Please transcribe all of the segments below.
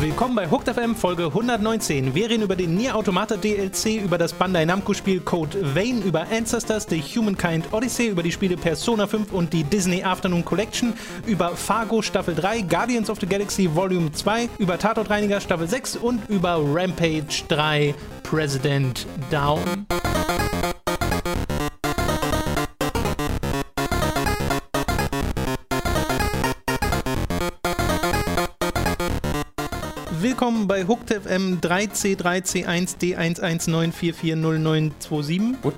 Willkommen bei Hooked FM Folge 119. Wir reden über den Nier Automata DLC, über das Bandai Namco Spiel Code Vein, über Ancestors, The Humankind Odyssey, über die Spiele Persona 5 und die Disney Afternoon Collection, über Fargo Staffel 3, Guardians of the Galaxy Volume 2, über Tatortreiniger Staffel 6 und über Rampage 3 President Down. Willkommen bei Hooked FM 3C3C1D119440927. Gut.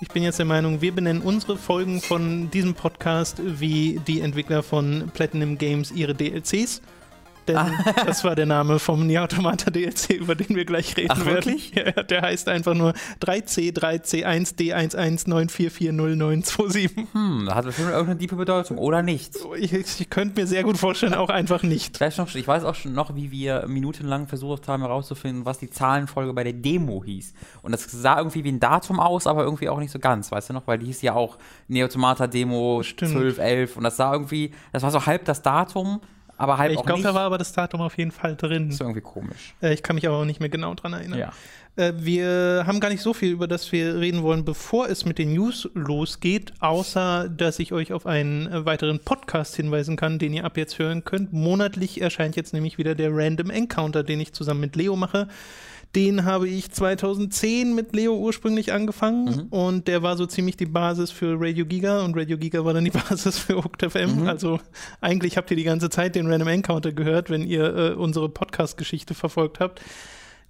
Ich bin jetzt der Meinung, wir benennen unsere Folgen von diesem Podcast wie die Entwickler von Platinum Games ihre DLCs. Denn das war der Name vom Nier Automata DLC, über den wir gleich reden Ach, werden. wirklich? Ja, der heißt einfach nur 3C3C1D119440927. Hm, da hat bestimmt irgendeine tiefe Bedeutung. Oder nicht. Ich, ich könnte mir sehr gut vorstellen, auch einfach nicht. Ich weiß, noch, ich weiß auch schon noch, wie wir minutenlang versucht haben herauszufinden, was die Zahlenfolge bei der Demo hieß. Und das sah irgendwie wie ein Datum aus, aber irgendwie auch nicht so ganz, weißt du noch? Weil die hieß ja auch Neotomata Demo Stimmt. 12, 11 und das sah irgendwie, das war so halb das Datum, aber halb Ich glaube, da war aber das Datum auf jeden Fall drin. ist irgendwie komisch. Äh, Ich kann mich aber auch nicht mehr genau dran erinnern. Ja. Äh, Wir haben gar nicht so viel, über das wir reden wollen, bevor es mit den News losgeht, außer dass ich euch auf einen weiteren Podcast hinweisen kann, den ihr ab jetzt hören könnt. Monatlich erscheint jetzt nämlich wieder der Random Encounter, den ich zusammen mit Leo mache. Den habe ich 2010 mit Leo ursprünglich angefangen und der war so ziemlich die Basis für Radio Giga und Radio Giga war dann die Basis für Hooked FM. Also eigentlich habt ihr die ganze Zeit den Random Encounter gehört, wenn ihr äh, unsere Podcast-Geschichte verfolgt habt.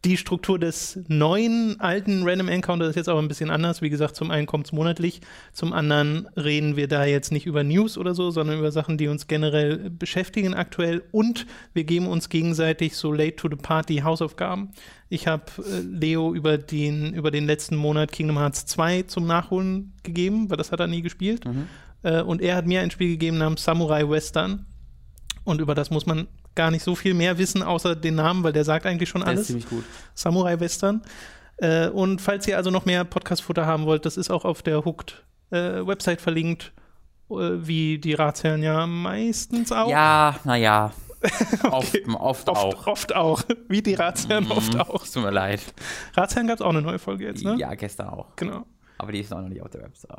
Die Struktur des neuen, alten Random Encounter ist jetzt aber ein bisschen anders. Wie gesagt, zum einen kommt es monatlich, zum anderen reden wir da jetzt nicht über News oder so, sondern über Sachen, die uns generell beschäftigen aktuell und wir geben uns gegenseitig so late to the party Hausaufgaben. Ich habe äh, Leo über den, über den letzten Monat Kingdom Hearts 2 zum Nachholen gegeben, weil das hat er nie gespielt. Äh, und er hat mir ein Spiel gegeben namens Samurai Western. Und über das muss man gar nicht so viel mehr wissen, außer den Namen, weil der sagt eigentlich schon Der ist alles. ziemlich gut. Samurai Western. Äh, und falls ihr also noch mehr Podcast-Futter haben wollt, das ist auch auf der Hooked äh, Website verlinkt, äh, wie die Ratsherren ja meistens auch. Ja, naja. Oft, oft, oft auch. Oft auch. Wie die Ratsherren oft auch. Tut mir leid. Ratsherren gab es auch eine neue Folge jetzt, ne? Ja, gestern auch. Genau. Aber die ist noch nicht auf der Website.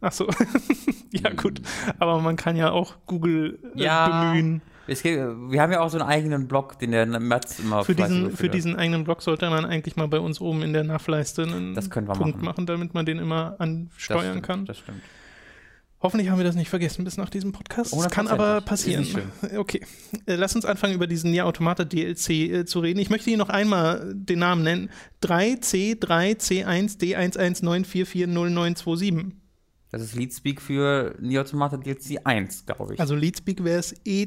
Ach so. ja, gut. Aber man kann ja auch Google äh, Ja. bemühen. Geht, wir haben ja auch so einen eigenen Blog, den der Mats immer Für diesen, für diesen eigenen Blog sollte man eigentlich mal bei uns oben in der Nachleiste einen Das Punkt machen. machen, damit man den immer Das ansteuern stimmt, kann. Das stimmt. Hoffentlich haben wir das nicht vergessen bis nach diesem Podcast. Das kann aber passieren. Okay. Äh, Lass uns anfangen, über diesen Nier Automata DLC äh, zu reden. Ich möchte hier noch einmal den Namen nennen. 3C3C1D119440927. Das ist Leadspeak für Nier Automata DLC 1, glaube ich. Also Leadspeak wäre es E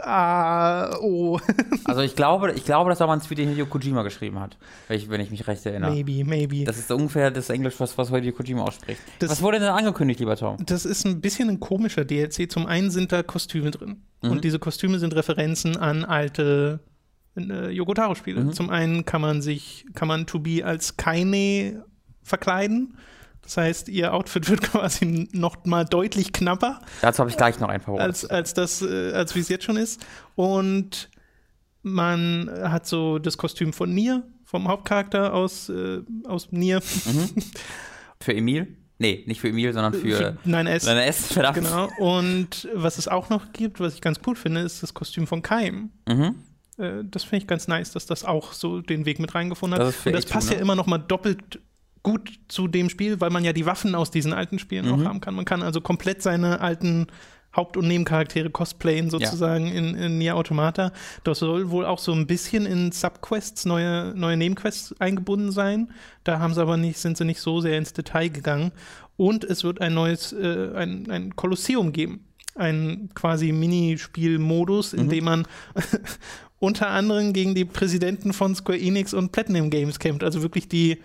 E-C-C-D-G-A-O. Also ich glaube, ich glaube, das war mal ein Tweet, den Hideo Kojima geschrieben hat, wenn ich, wenn ich mich recht erinnere. maybe, maybe. Das ist ungefähr das Englisch, was, was Hideo Kojima ausspricht. Das- was wurde denn angekündigt, lieber Tom? Das ist ein bisschen ein komischer DLC. Zum einen sind da Kostüme drin. Mhm. Und diese Kostüme sind Referenzen an alte äh, Yogotaro-Spiele. Mhm. Zum einen kann man sich, kann man To Be als Kaine verkleiden. Das heißt, ihr Outfit wird quasi noch mal deutlich knapper, Dazu habe ich gleich noch ein paar Worte. als, als das, äh, als wie es jetzt schon ist. Und man hat so das Kostüm von Nier, vom Hauptcharakter aus, äh, aus Nier. Für Emil? Nee, nicht für Emil, sondern für, Nein, S. seine S, verdammt. Genau. Und was es auch noch gibt, was ich ganz cool finde, ist das Kostüm von Keim. Mhm. Äh, das finde ich ganz nice, dass das auch so den Weg mit reingefunden hat. Das für Und das passt ja ne? immer noch mal doppelt gut zu dem Spiel, weil man ja die Waffen aus diesen alten Spielen Mhm. auch haben kann. Man kann also komplett seine alten Haupt- und Nebencharaktere cosplayen sozusagen in, in Nier Automata. Das soll wohl auch so ein bisschen in Subquests, neue, neue Nebenquests eingebunden sein. Da haben sie aber nicht, sind sie nicht so sehr ins Detail gegangen. Und es wird ein neues, äh, ein, ein Kolosseum geben. Ein quasi Minispielmodus, in dem man unter anderem gegen die Präsidenten von Square Enix und Platinum Games kämpft. Also wirklich die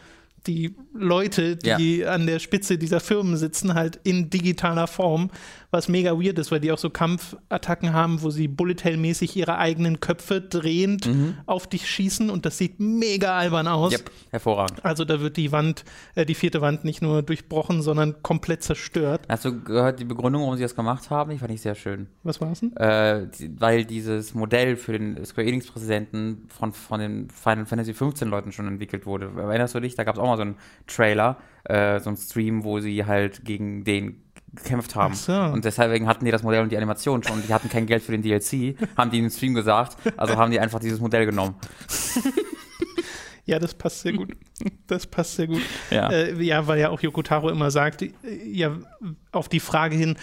die Leute, die an der Spitze dieser Firmen sitzen, halt in digitaler Form, was mega weird ist, weil die auch so Kampfattacken haben, wo sie Bullet Hell-mäßig ihre eigenen Köpfe drehend auf dich schießen und das sieht mega albern aus. Yep, hervorragend. Also da wird die Wand, äh, die vierte Wand nicht nur durchbrochen, sondern komplett zerstört. Hast du gehört die Begründung, warum sie das gemacht haben? Die fand ich sehr schön. Was war's denn? Äh, weil dieses Modell für den Square Enix-Präsidenten von, von den Final Fantasy 15 Leuten schon entwickelt wurde. Erinnerst du dich? Da gab es auch mal so einen Trailer, äh, so einen Stream, wo sie halt gegen den gekämpft haben. So. Und deswegen hatten die das Modell und die Animation schon. Die hatten kein Geld für den DLC, haben die im Stream gesagt. Also haben die einfach dieses Modell genommen. Ja, das passt sehr gut. Das passt sehr gut. Ja. Äh, ja, weil ja auch Yoko Taro immer sagt, äh, ja, auf die Frage hin,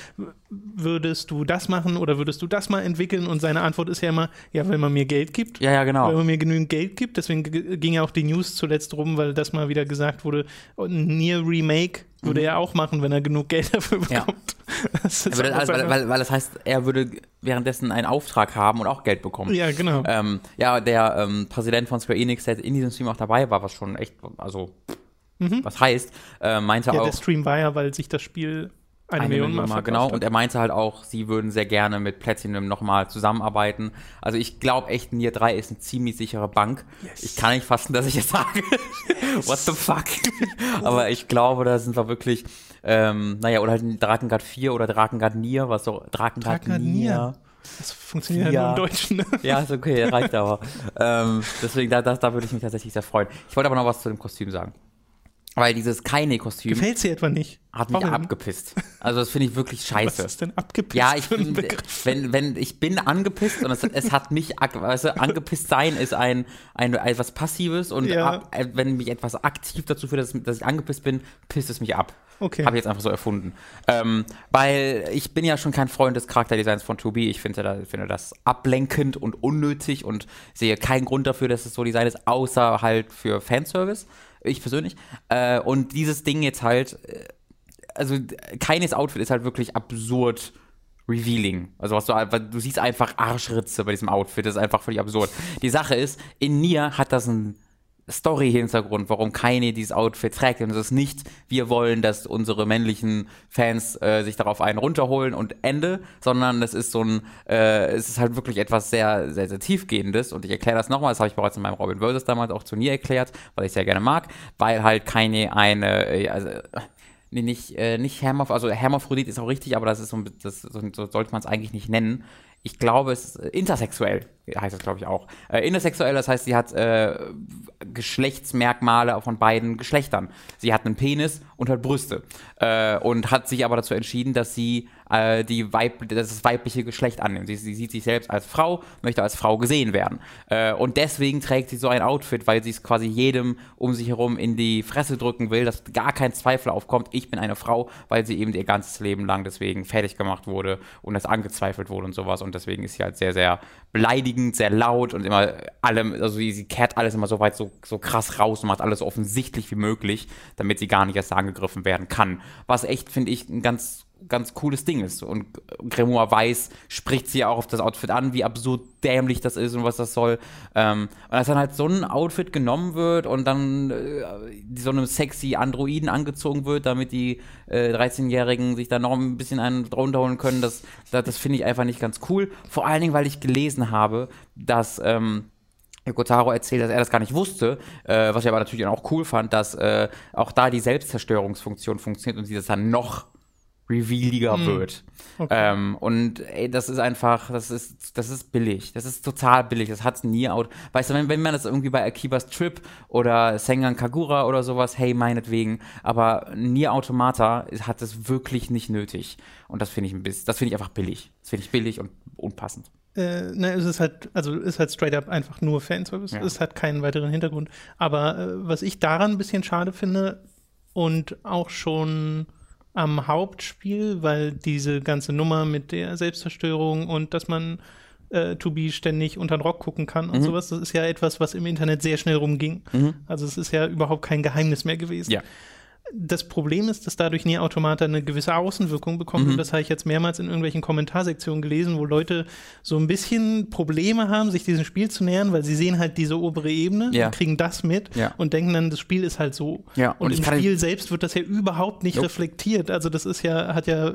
würdest du das machen oder würdest du das mal entwickeln? Und seine Antwort ist ja immer, ja, wenn man mir Geld gibt. Ja, ja, genau. Wenn man mir genügend Geld gibt. Deswegen ging ja auch die News zuletzt rum, weil das mal wieder gesagt wurde, Nier Remake würde er auch machen, wenn er genug Geld dafür Mhm. Ja. bekommt. Auch also, weil, weil, das heißt, er würde währenddessen einen Auftrag haben und auch Geld bekommen. ja, genau. Ähm, ja, der ähm, Präsident von Square Enix, der in diesem Stream auch dabei war, was schon echt, also, was heißt, äh, meinte Mhm. ja, auch. der Stream war ja, weil sich das Spiel eine, Million Mal verkauft genau. Und er meinte halt auch, sie würden sehr gerne mit Platinum nochmal zusammenarbeiten. Also ich glaube echt, Nier 3 ist eine ziemlich sichere Bank. Ich kann nicht fassen, dass ich es sage. What the fuck? Aber ich glaube, da sind wir wirklich, ähm, naja, oder halt Drakengard 4 oder Drakengard Nier, was so, Drakengard, Drakengard Nier. Nier. Das funktioniert ja, Ja. nur im Deutschen. Ne? Ja, ist okay, reicht aber. ähm, deswegen, da, da, da würde ich mich tatsächlich sehr freuen. Ich wollte aber noch was zu dem Kostüm sagen. Weil dieses Kaine-Kostüm Gefällt dir etwa nicht? hat mich Warum? abgepisst. Also das finde ich wirklich Was scheiße. ist denn abgepisst Ja, ich bin, wenn, wenn, ich bin angepisst und es, es hat mich, weißt du, angepisst sein ist ein, ein, etwas Passives und Ja. ab, äh, wenn mich etwas aktiv dazu führt, dass, dass ich angepisst bin, pisst es mich ab. Okay. Habe ich jetzt einfach so erfunden. Ähm, weil ich bin ja schon kein Freund des Charakterdesigns von 2B. Ich finde, da, finde das ablenkend und unnötig und sehe keinen Grund dafür, dass es so Design ist, außer halt für Fanservice. Ich persönlich. Äh, und dieses Ding jetzt halt, äh, also keines Outfit ist halt wirklich absurd revealing. Also was du du siehst einfach Arschritze bei diesem Outfit, das ist einfach völlig absurd. Die Sache ist, in Nier hat das einen Story-Hintergrund, warum keine dieses Outfit trägt. Und es ist nicht, wir wollen, dass unsere männlichen Fans äh, sich darauf einen runterholen und Ende, sondern es ist so ein, äh, es ist halt wirklich etwas sehr, sehr, sehr tiefgehendes. Und ich erkläre das nochmal, das habe ich bereits in meinem Robin Versus damals auch zu Nier erklärt, weil ich sehr gerne mag, weil halt keine eine, äh, also, Nee, nicht, äh, nicht Hermaph also Hermaphrodit ist auch richtig, aber das ist so, ein- das, so, so sollte man es eigentlich nicht nennen. Ich glaube, es ist äh, intersexuell, heißt das, glaube ich, auch. Äh, intersexuell, das heißt, sie hat äh, Geschlechtsmerkmale von beiden Geschlechtern. Sie hat einen Penis und hat Brüste. Äh, und hat sich aber dazu entschieden, dass sie äh, die Weib das, weibliche Geschlecht annimmt. Sie, sie sieht sich selbst als Frau, möchte als Frau gesehen werden. Äh, und deswegen trägt sie so ein Outfit, weil sie es quasi jedem um sich herum in die Fresse drücken will, dass gar kein Zweifel aufkommt, ich bin eine Frau, weil sie eben ihr ganzes Leben lang deswegen fertig gemacht wurde und das angezweifelt wurde und sowas. Und deswegen ist sie halt sehr, sehr beleidigend, sehr laut und immer allem, also sie, sie kehrt alles immer so weit so, so krass raus und macht alles so offensichtlich wie möglich, damit sie gar nicht erst angegriffen werden kann. Was echt, finde ich, ein ganz ganz cooles Ding ist. Und Grimoire Weiß spricht sie auch auf das Outfit an, wie absurd dämlich das ist und was das soll. Ähm, und als dann halt so ein Outfit genommen wird und dann äh, so einem sexy Androiden angezogen wird, damit die äh, 13-Jährigen sich da noch ein bisschen einen runterholen können, das, das, das finde ich einfach nicht ganz cool. Vor allen Dingen, weil ich gelesen habe, dass ähm, Yoko Taro erzählt, dass er das gar nicht wusste, äh, was ich aber natürlich auch cool fand, dass äh, auch da die Selbstzerstörungsfunktion funktioniert und sie das dann noch revealiger wird. Ähm, und ey, das ist einfach, das ist, das ist billig. Das ist total billig. Das hat's nie out. Weißt du, wenn, wenn man das irgendwie bei Akibas Trip oder Sengan Kagura oder sowas, hey, meinetwegen. Aber Nier Automata hat es wirklich nicht nötig. Und das finde ich ein bisschen, das finde ich einfach billig. Das finde ich billig und unpassend. Äh, ne, es ist halt, also ist halt straight up einfach nur Fanservice. Ja. Es hat keinen weiteren Hintergrund. Aber äh, was ich daran ein bisschen schade finde und auch schon am Hauptspiel, weil diese ganze Nummer mit der Selbstzerstörung und dass man äh, To Be ständig unter den Rock gucken kann und Mhm. sowas, das ist ja etwas, was im Internet sehr schnell rumging. Also es ist ja überhaupt kein Geheimnis mehr gewesen. Ja. Das Problem ist, dass dadurch Nier Automata eine gewisse Außenwirkung bekommt. Mhm. Und das habe ich jetzt mehrmals in irgendwelchen Kommentarsektionen gelesen, wo Leute so ein bisschen Probleme haben, sich diesem Spiel zu nähern, weil sie sehen halt diese obere Ebene Ja. und kriegen das mit Ja. und denken dann, das Spiel ist halt so. Ja, und, und im Spiel selbst wird das ja überhaupt nicht Nope. reflektiert. Also das ist ja, hat ja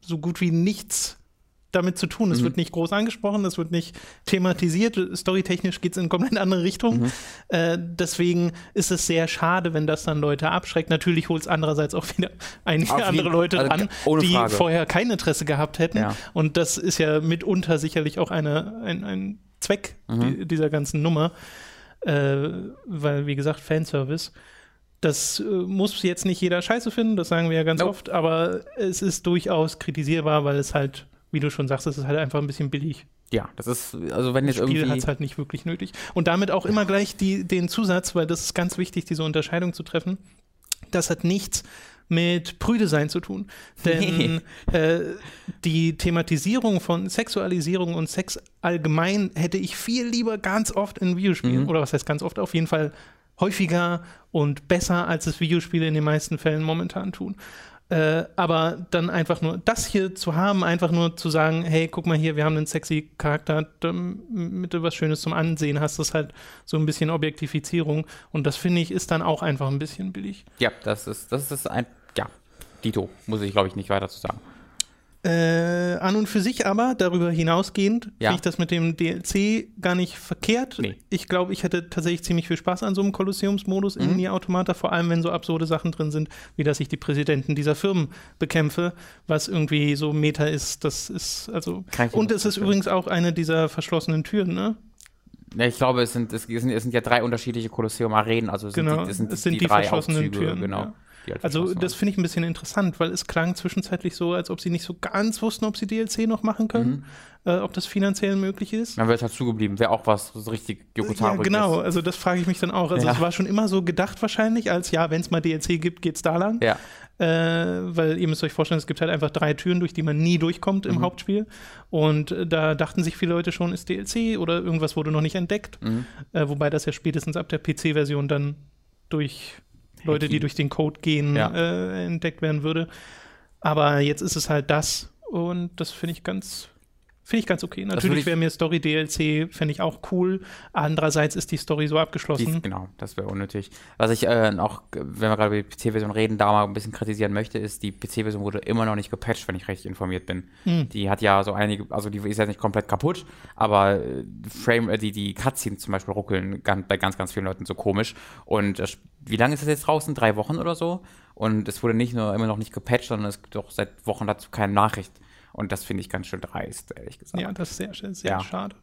so gut wie nichts damit zu tun. Mhm. Es wird nicht groß angesprochen, es wird nicht thematisiert. Storytechnisch geht es in eine komplett andere Richtung. Mhm. Äh, deswegen ist es sehr schade, wenn das dann Leute abschreckt. Natürlich holt es andererseits auch wieder einige Auf jeden- andere Leute also, dran, ohne die Frage. vorher kein Interesse gehabt hätten. Ja. Und das ist ja mitunter sicherlich auch eine, ein, ein Zweck Mhm. die, dieser ganzen Nummer. Äh, weil, wie gesagt, Fanservice. Das äh, muss jetzt nicht jeder scheiße finden, das sagen wir ja ganz Nope. oft, aber es ist durchaus kritisierbar, weil es halt, wie du schon sagst, es ist halt einfach ein bisschen billig. Ja, das ist, also wenn Das jetzt Spiel irgendwie. hat es halt nicht wirklich nötig. Und damit auch immer gleich die, den Zusatz, weil das ist ganz wichtig, diese Unterscheidung zu treffen. Das hat nichts mit Prüde sein zu tun. Denn äh, die Thematisierung von Sexualisierung und Sex allgemein hätte ich viel lieber ganz oft in Videospielen, Mhm. oder was heißt ganz oft, auf jeden Fall häufiger und besser, als es Videospiele in den meisten Fällen momentan tun. Äh, aber dann einfach nur das hier zu haben, einfach nur zu sagen, hey, guck mal hier, wir haben einen sexy Charakter, damit du was Schönes zum Ansehen hast, das ist halt so ein bisschen Objektifizierung. Und das finde ich ist dann auch einfach ein bisschen billig. Ja, das ist, das ist ein, ja, Dito, muss ich glaube ich nicht weiter zu sagen. Äh, an und für sich aber, darüber hinausgehend, Ja. finde ich das mit dem DLC gar nicht verkehrt. Nee. Ich glaube, ich hätte tatsächlich ziemlich viel Spaß an so einem Kolosseumsmodus Mhm. in Nier Automata, vor allem wenn so absurde Sachen drin sind, wie dass ich die Präsidenten dieser Firmen bekämpfe, was irgendwie so Meta ist. Das ist also. Und es ist übrigens auch eine dieser verschlossenen Türen, ne? Ja, ich glaube, es sind, es sind, es sind ja drei unterschiedliche Kolosseum-Arenen, also es Genau, sind die, es sind es sind die, die drei verschlossenen Hauptzüge, Türen, genau. ja. Halt Also das finde ich ein bisschen interessant, weil es klang zwischenzeitlich so, als ob sie nicht so ganz wussten, ob sie DLC noch machen können, Mhm. äh, ob das finanziell möglich ist. Dann wäre es halt zugeblieben, wäre auch was so richtig Ja, Yokotaro genau, also das frage ich mich dann auch. Also Ja. es war schon immer so gedacht wahrscheinlich, als ja, wenn es mal DLC gibt, geht's da lang. Ja, Äh, weil ihr müsst euch vorstellen, es gibt halt einfach drei Türen, durch die man nie durchkommt Mhm. im Hauptspiel. Und äh, da dachten sich viele Leute schon, ist DLC oder irgendwas wurde noch nicht entdeckt. Mhm. Äh, wobei das ja spätestens ab der PC-Version dann durch Leute, die durch den Code gehen, Ja. äh, entdeckt werden würde. Aber jetzt ist es halt das und das finde ich ganz. Finde ich ganz okay. Natürlich ich- wäre mir Story DLC, fände ich auch cool. Andererseits ist die Story so dies, abgeschlossen. genau, das wäre unnötig. Was ich äh, auch, wenn wir gerade über die PC-Version reden, da mal ein bisschen kritisieren möchte, ist, die PC-Version wurde immer noch nicht gepatcht, wenn ich recht informiert bin. Hm. Die hat ja so einige, also die ist ja nicht komplett kaputt, aber äh, Frame, äh, die, die Cutscenes zum Beispiel ruckeln bei ganz, ganz vielen Leuten so komisch. Und das, wie lange ist das jetzt draußen? Drei Wochen oder so? Und es wurde nicht nur immer noch nicht gepatcht, sondern es gibt auch seit Wochen dazu keine Nachricht. Und das finde ich ganz schön dreist, ehrlich gesagt. Ja, das ist sehr, sehr, sehr Ja. schade.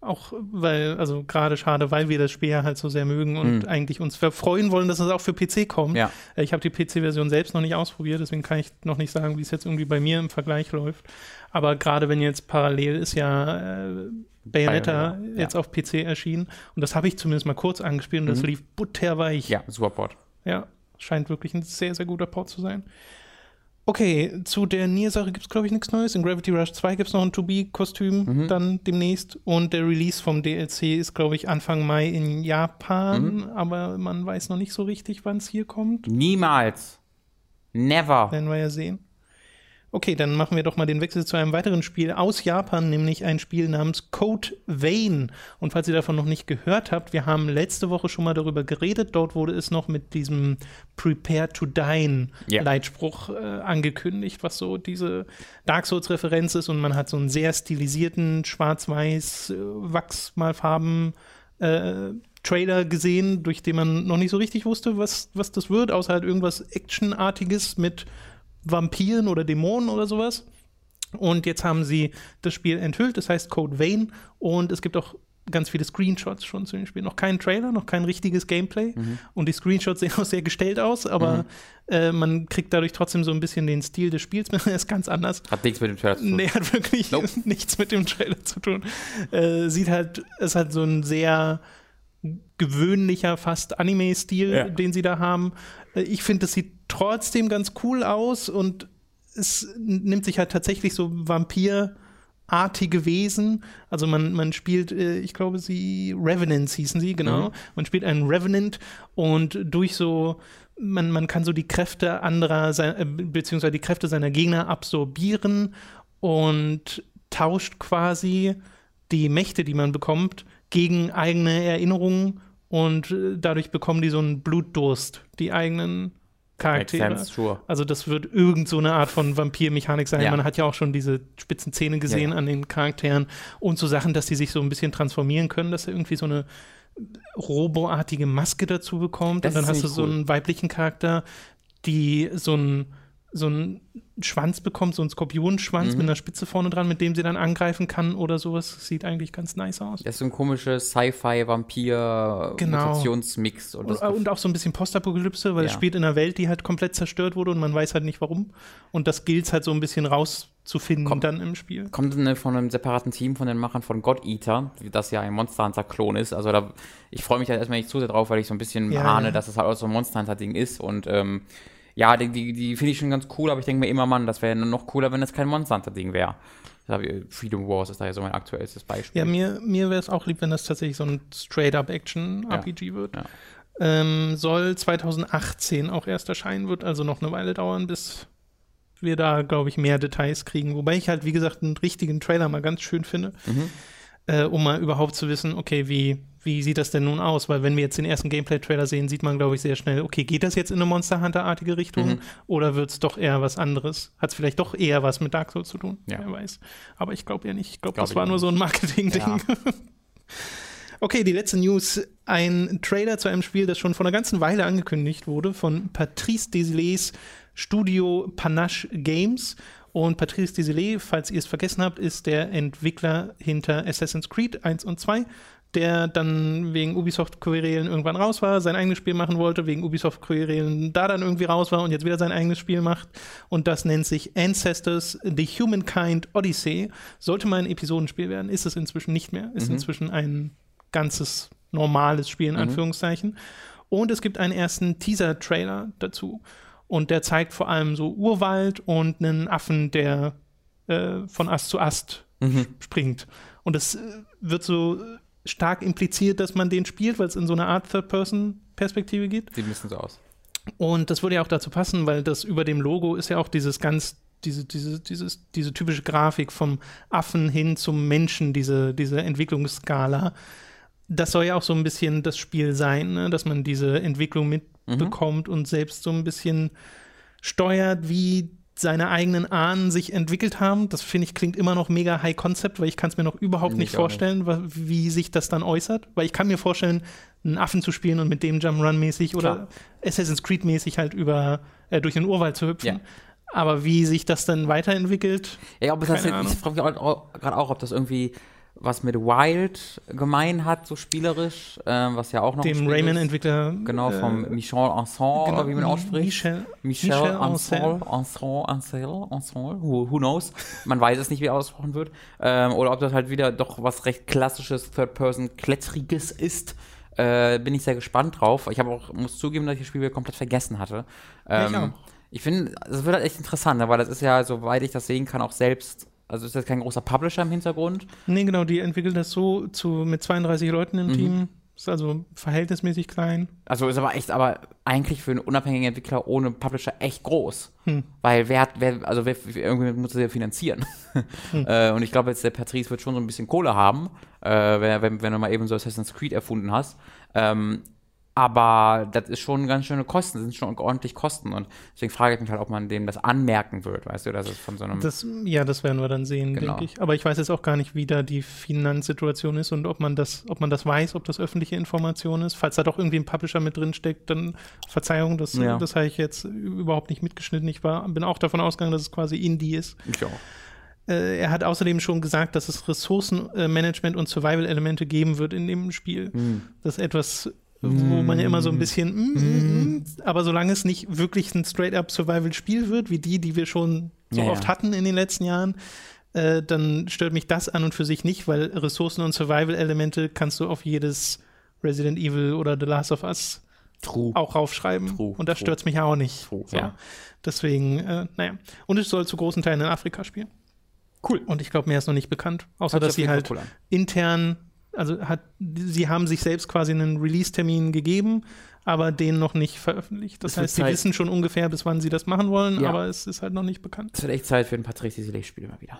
Auch weil, also gerade schade, weil wir das Spiel ja halt so sehr mögen und Mhm. eigentlich uns freuen wollen, dass es auch für PC kommt. Ja. Äh, Ich habe die PC-Version selbst noch nicht ausprobiert, deswegen kann ich noch nicht sagen, wie es jetzt irgendwie bei mir im Vergleich läuft. Aber gerade wenn jetzt parallel ist ja äh, Bayonetta Bayonetta, ja. jetzt auf PC erschienen und das habe ich zumindest mal kurz angespielt und das Mhm. lief butterweich. Ja, super Port. Ja, scheint wirklich ein sehr, sehr guter Port zu sein. Okay, zu der Nier-Sache gibt es, glaube ich, nichts Neues. In Gravity Rush 2 gibt es noch ein To-Be-Kostüm Mhm. dann demnächst. Und der Release vom DLC ist, glaube ich, Anfang Mai in Japan. Mhm. Aber man weiß noch nicht so richtig, wann es hier kommt. Niemals. Never. Werden wir ja sehen. Okay, dann machen wir doch mal den Wechsel zu einem weiteren Spiel aus Japan, nämlich ein Spiel namens Code Vein. Und falls ihr davon noch nicht gehört habt, wir haben letzte Woche schon mal darüber geredet. Dort wurde es noch mit diesem Prepare to Dine Ja. Leitspruch äh, angekündigt, was so diese Dark Souls-Referenz ist. Und man hat so einen sehr stilisierten Schwarz-Weiß, äh, Wachsmalfarben äh, Trailer gesehen, durch den man noch nicht so richtig wusste, was, was das wird, außer halt irgendwas Actionartiges mit Vampiren oder Dämonen oder sowas. Und jetzt haben sie das Spiel enthüllt, das heißt Code Vein und es gibt auch ganz viele Screenshots schon zu dem Spiel. Noch kein Trailer, noch kein richtiges Gameplay. Und die Screenshots sehen auch sehr gestellt aus, aber äh, man kriegt dadurch trotzdem so ein bisschen den Stil des Spiels. Er ist ganz anders. Hat nichts mit dem Trailer zu tun. Nee, hat wirklich Nope. nichts mit dem Trailer zu tun. Äh, sieht halt, ist halt so ein sehr gewöhnlicher, fast Anime-Stil, Ja. den sie da haben. Ich finde, es sieht trotzdem ganz cool aus und es nimmt sich halt tatsächlich so Vampir- artige Wesen. Also man, man spielt, äh, ich glaube, sie Revenants hießen sie, genau. Mhm. Man spielt einen Revenant und durch so, man, man kann so die Kräfte anderer, äh, beziehungsweise die Kräfte seiner Gegner absorbieren und tauscht quasi die Mächte, die man bekommt, gegen eigene Erinnerungen und äh, dadurch bekommen die so einen Blutdurst, die eigenen Charaktere. sense, sure. Also das wird irgend so eine Art von Vampirmechanik sein. Ja. Man hat ja auch schon diese spitzen Zähne gesehen Ja, ja. an den Charakteren und so Sachen, dass die sich so ein bisschen transformieren können, dass er irgendwie so eine roboartige Maske dazu bekommt. Das und dann hast du ziemlich so cool. einen weiblichen Charakter, die so einen so einen Schwanz bekommt, so einen Skorpionschwanz Mhm. mit einer Spitze vorne dran, mit dem sie dann angreifen kann oder sowas. Sieht eigentlich ganz nice aus. Das ist so ein komisches Genau. Sci-Fi-Vampir-Mutationsmix. Und, das Und, und auch so ein bisschen Postapokalypse, weil es Ja. spielt in einer Welt, die halt komplett zerstört wurde und man weiß halt nicht warum. Und das gilt halt so ein bisschen rauszufinden Kommt- dann im Spiel. kommt eine, von einem separaten Team von den Machern von God Eater, das ja ein Monster Hunter-Klon ist. Also da, ich freue mich da erstmal nicht zu sehr drauf, weil ich so ein bisschen Ja, ahne, ja. dass es halt auch so ein Monster Hunter-Ding ist. Und ähm, ja, die, die, die finde ich schon ganz cool, aber ich denke mir immer, Mann, das wäre noch cooler, wenn es kein Monster Hunter-Ding wäre. Das hab ich- Freedom Wars ist da ja so mein aktuellstes Beispiel. Ja, mir, mir wäre es auch lieb, wenn das tatsächlich so ein Straight-Up-Action-RPG wird. Ja. Ähm, soll 2018 auch erst erscheinen, wird also noch eine Weile dauern, bis wir da, glaube ich, mehr Details kriegen. Wobei ich halt, wie gesagt, einen richtigen Trailer mal ganz schön finde, Mhm. Äh, um mal überhaupt zu wissen, okay, wie, wie sieht das denn nun aus? Weil wenn wir jetzt den ersten Gameplay-Trailer sehen, sieht man, glaube ich, sehr schnell, okay, geht das jetzt in eine Monster Hunter-artige Richtung Mhm. oder wird es doch eher was anderes? Hat es vielleicht doch eher was mit Dark Souls zu tun? Ja. Wer weiß. Aber ich glaube ja nicht. Ich glaube, Glaub das war nur so ein Marketing-Ding. Ja. Okay, die letzte News. Ein Trailer zu einem Spiel, das schon vor einer ganzen Weile angekündigt wurde, von Patrice Desilets Studio Panache Games. Und Patrice Desilets, falls ihr es vergessen habt, ist der Entwickler hinter Assassin's Creed 1 und 2, der dann wegen Ubisoft-Querelen irgendwann raus war, sein eigenes Spiel machen wollte, wegen Ubisoft-Querelen da dann irgendwie raus war und jetzt wieder sein eigenes Spiel macht. Und das nennt sich Ancestors The Humankind Odyssey. Sollte mal ein Episodenspiel werden, ist es inzwischen nicht mehr. Ist Mhm. inzwischen ein ganzes normales Spiel in Mhm. Anführungszeichen. Und es gibt einen ersten Teaser-Trailer dazu. Und der zeigt vor allem so Urwald und einen Affen, der äh, von Ast zu Ast Mhm. springt. Und es äh, wird so äh, stark impliziert, dass man den spielt, weil es in so eine Art Third-Person-Perspektive geht. Sieht ein bisschen so aus. Und das würde ja auch dazu passen, weil das über dem Logo ist ja auch dieses ganz, diese, diese, dieses, diese typische Grafik vom Affen hin zum Menschen, diese, diese Entwicklungsskala. Das soll ja auch so ein bisschen das Spiel sein, ne? dass man diese Entwicklung mitbekommt und selbst so ein bisschen steuert, wie seine eigenen Ahnen sich entwickelt haben. Das finde ich klingt immer noch mega High Concept, weil ich kann es mir noch überhaupt Ich nicht vorstellen, wa- wie sich das dann äußert. Weil ich kann mir vorstellen, einen Affen zu spielen und mit dem Jump'n'Run-mäßig oder Klar. Assassin's Creed-mäßig halt über äh, durch den Urwald zu hüpfen. Ja. Aber wie sich das dann weiterentwickelt, Ja, ob es das jetzt, ich frage mich gerade auch, ob das irgendwie was mit Wild gemein hat, so spielerisch, ähm, was ja auch noch dem. Rayman-Entwickler Genau, vom äh, Michel Ancel, genau, oder wie man ausspricht. Michel, Michel, Michel Ancel, Ancel, Ancel, Ancel, who, who knows? Man weiß es nicht, wie er ausgesprochen wird. Ähm, oder ob das halt wieder doch was recht klassisches Third-Person-Klettriges ist. Äh, bin ich sehr gespannt drauf. Ich habe auch, muss zugeben, dass ich das Spiel wieder komplett vergessen hatte. Ja, ich Ähm, ich finde, es wird halt echt interessant, weil das ist ja, soweit ich das sehen kann, auch selbst, also ist jetzt kein großer Publisher im Hintergrund. Nee, genau, die entwickelt das so zu, mit 32 Leuten im Mhm. Team. Ist also verhältnismäßig klein. Also ist aber echt, aber eigentlich für einen unabhängigen Entwickler ohne Publisher echt groß. Hm. Weil wer hat, wer, also wer, irgendwie muss es ja finanzieren. Hm. äh, und ich glaube jetzt, der Patrice wird schon so ein bisschen Kohle haben, äh, wenn, wenn, wenn du mal eben so Assassin's Creed erfunden hast. Ähm, aber das ist schon ganz schöne Kosten, das sind schon ordentlich Kosten. Und deswegen frage ich mich halt, ob man dem das anmerken wird, weißt du, dass es von so einem. Das, ja, das werden wir dann sehen, Genau. denke ich. Aber ich weiß jetzt auch gar nicht, wie da die Finanzsituation ist und ob man das, ob man das weiß, ob das öffentliche Information ist. Falls da doch irgendwie ein Publisher mit drin steckt, dann Verzeihung, das, Ja. das habe ich jetzt überhaupt nicht mitgeschnitten. Ich war, bin auch davon ausgegangen, dass es quasi Indie ist. ich auch. Äh, er hat außerdem schon gesagt, dass es Ressourcenmanagement und Survival-Elemente geben wird in dem Spiel. Hm. Das ist etwas, wo man ja immer so ein bisschen, mm, mm, mm, aber solange es nicht wirklich ein straight-up Survival-Spiel wird, wie die, die wir schon so Ja, ja. oft hatten in den letzten Jahren, äh, dann stört mich das an und für sich nicht, weil Ressourcen und Survival-Elemente kannst du auf jedes Resident Evil oder The Last of Us True. auch raufschreiben. True, und das true. stört mich auch nicht. True, so. ja. Deswegen, äh, naja. Und es soll zu großen Teilen in Afrika spielen. Cool. Und ich glaube, mehr ist noch nicht bekannt. Außer, dass sie halt an. intern, also hat, sie haben sich selbst quasi einen Release-Termin gegeben, aber den noch nicht veröffentlicht. Das Es heißt, sie Zeit. wissen schon ungefähr, bis wann sie das machen wollen, Ja. aber es ist halt noch nicht bekannt. Es wird echt Zeit für ein paar Tracy Lake-Spiele mal wieder.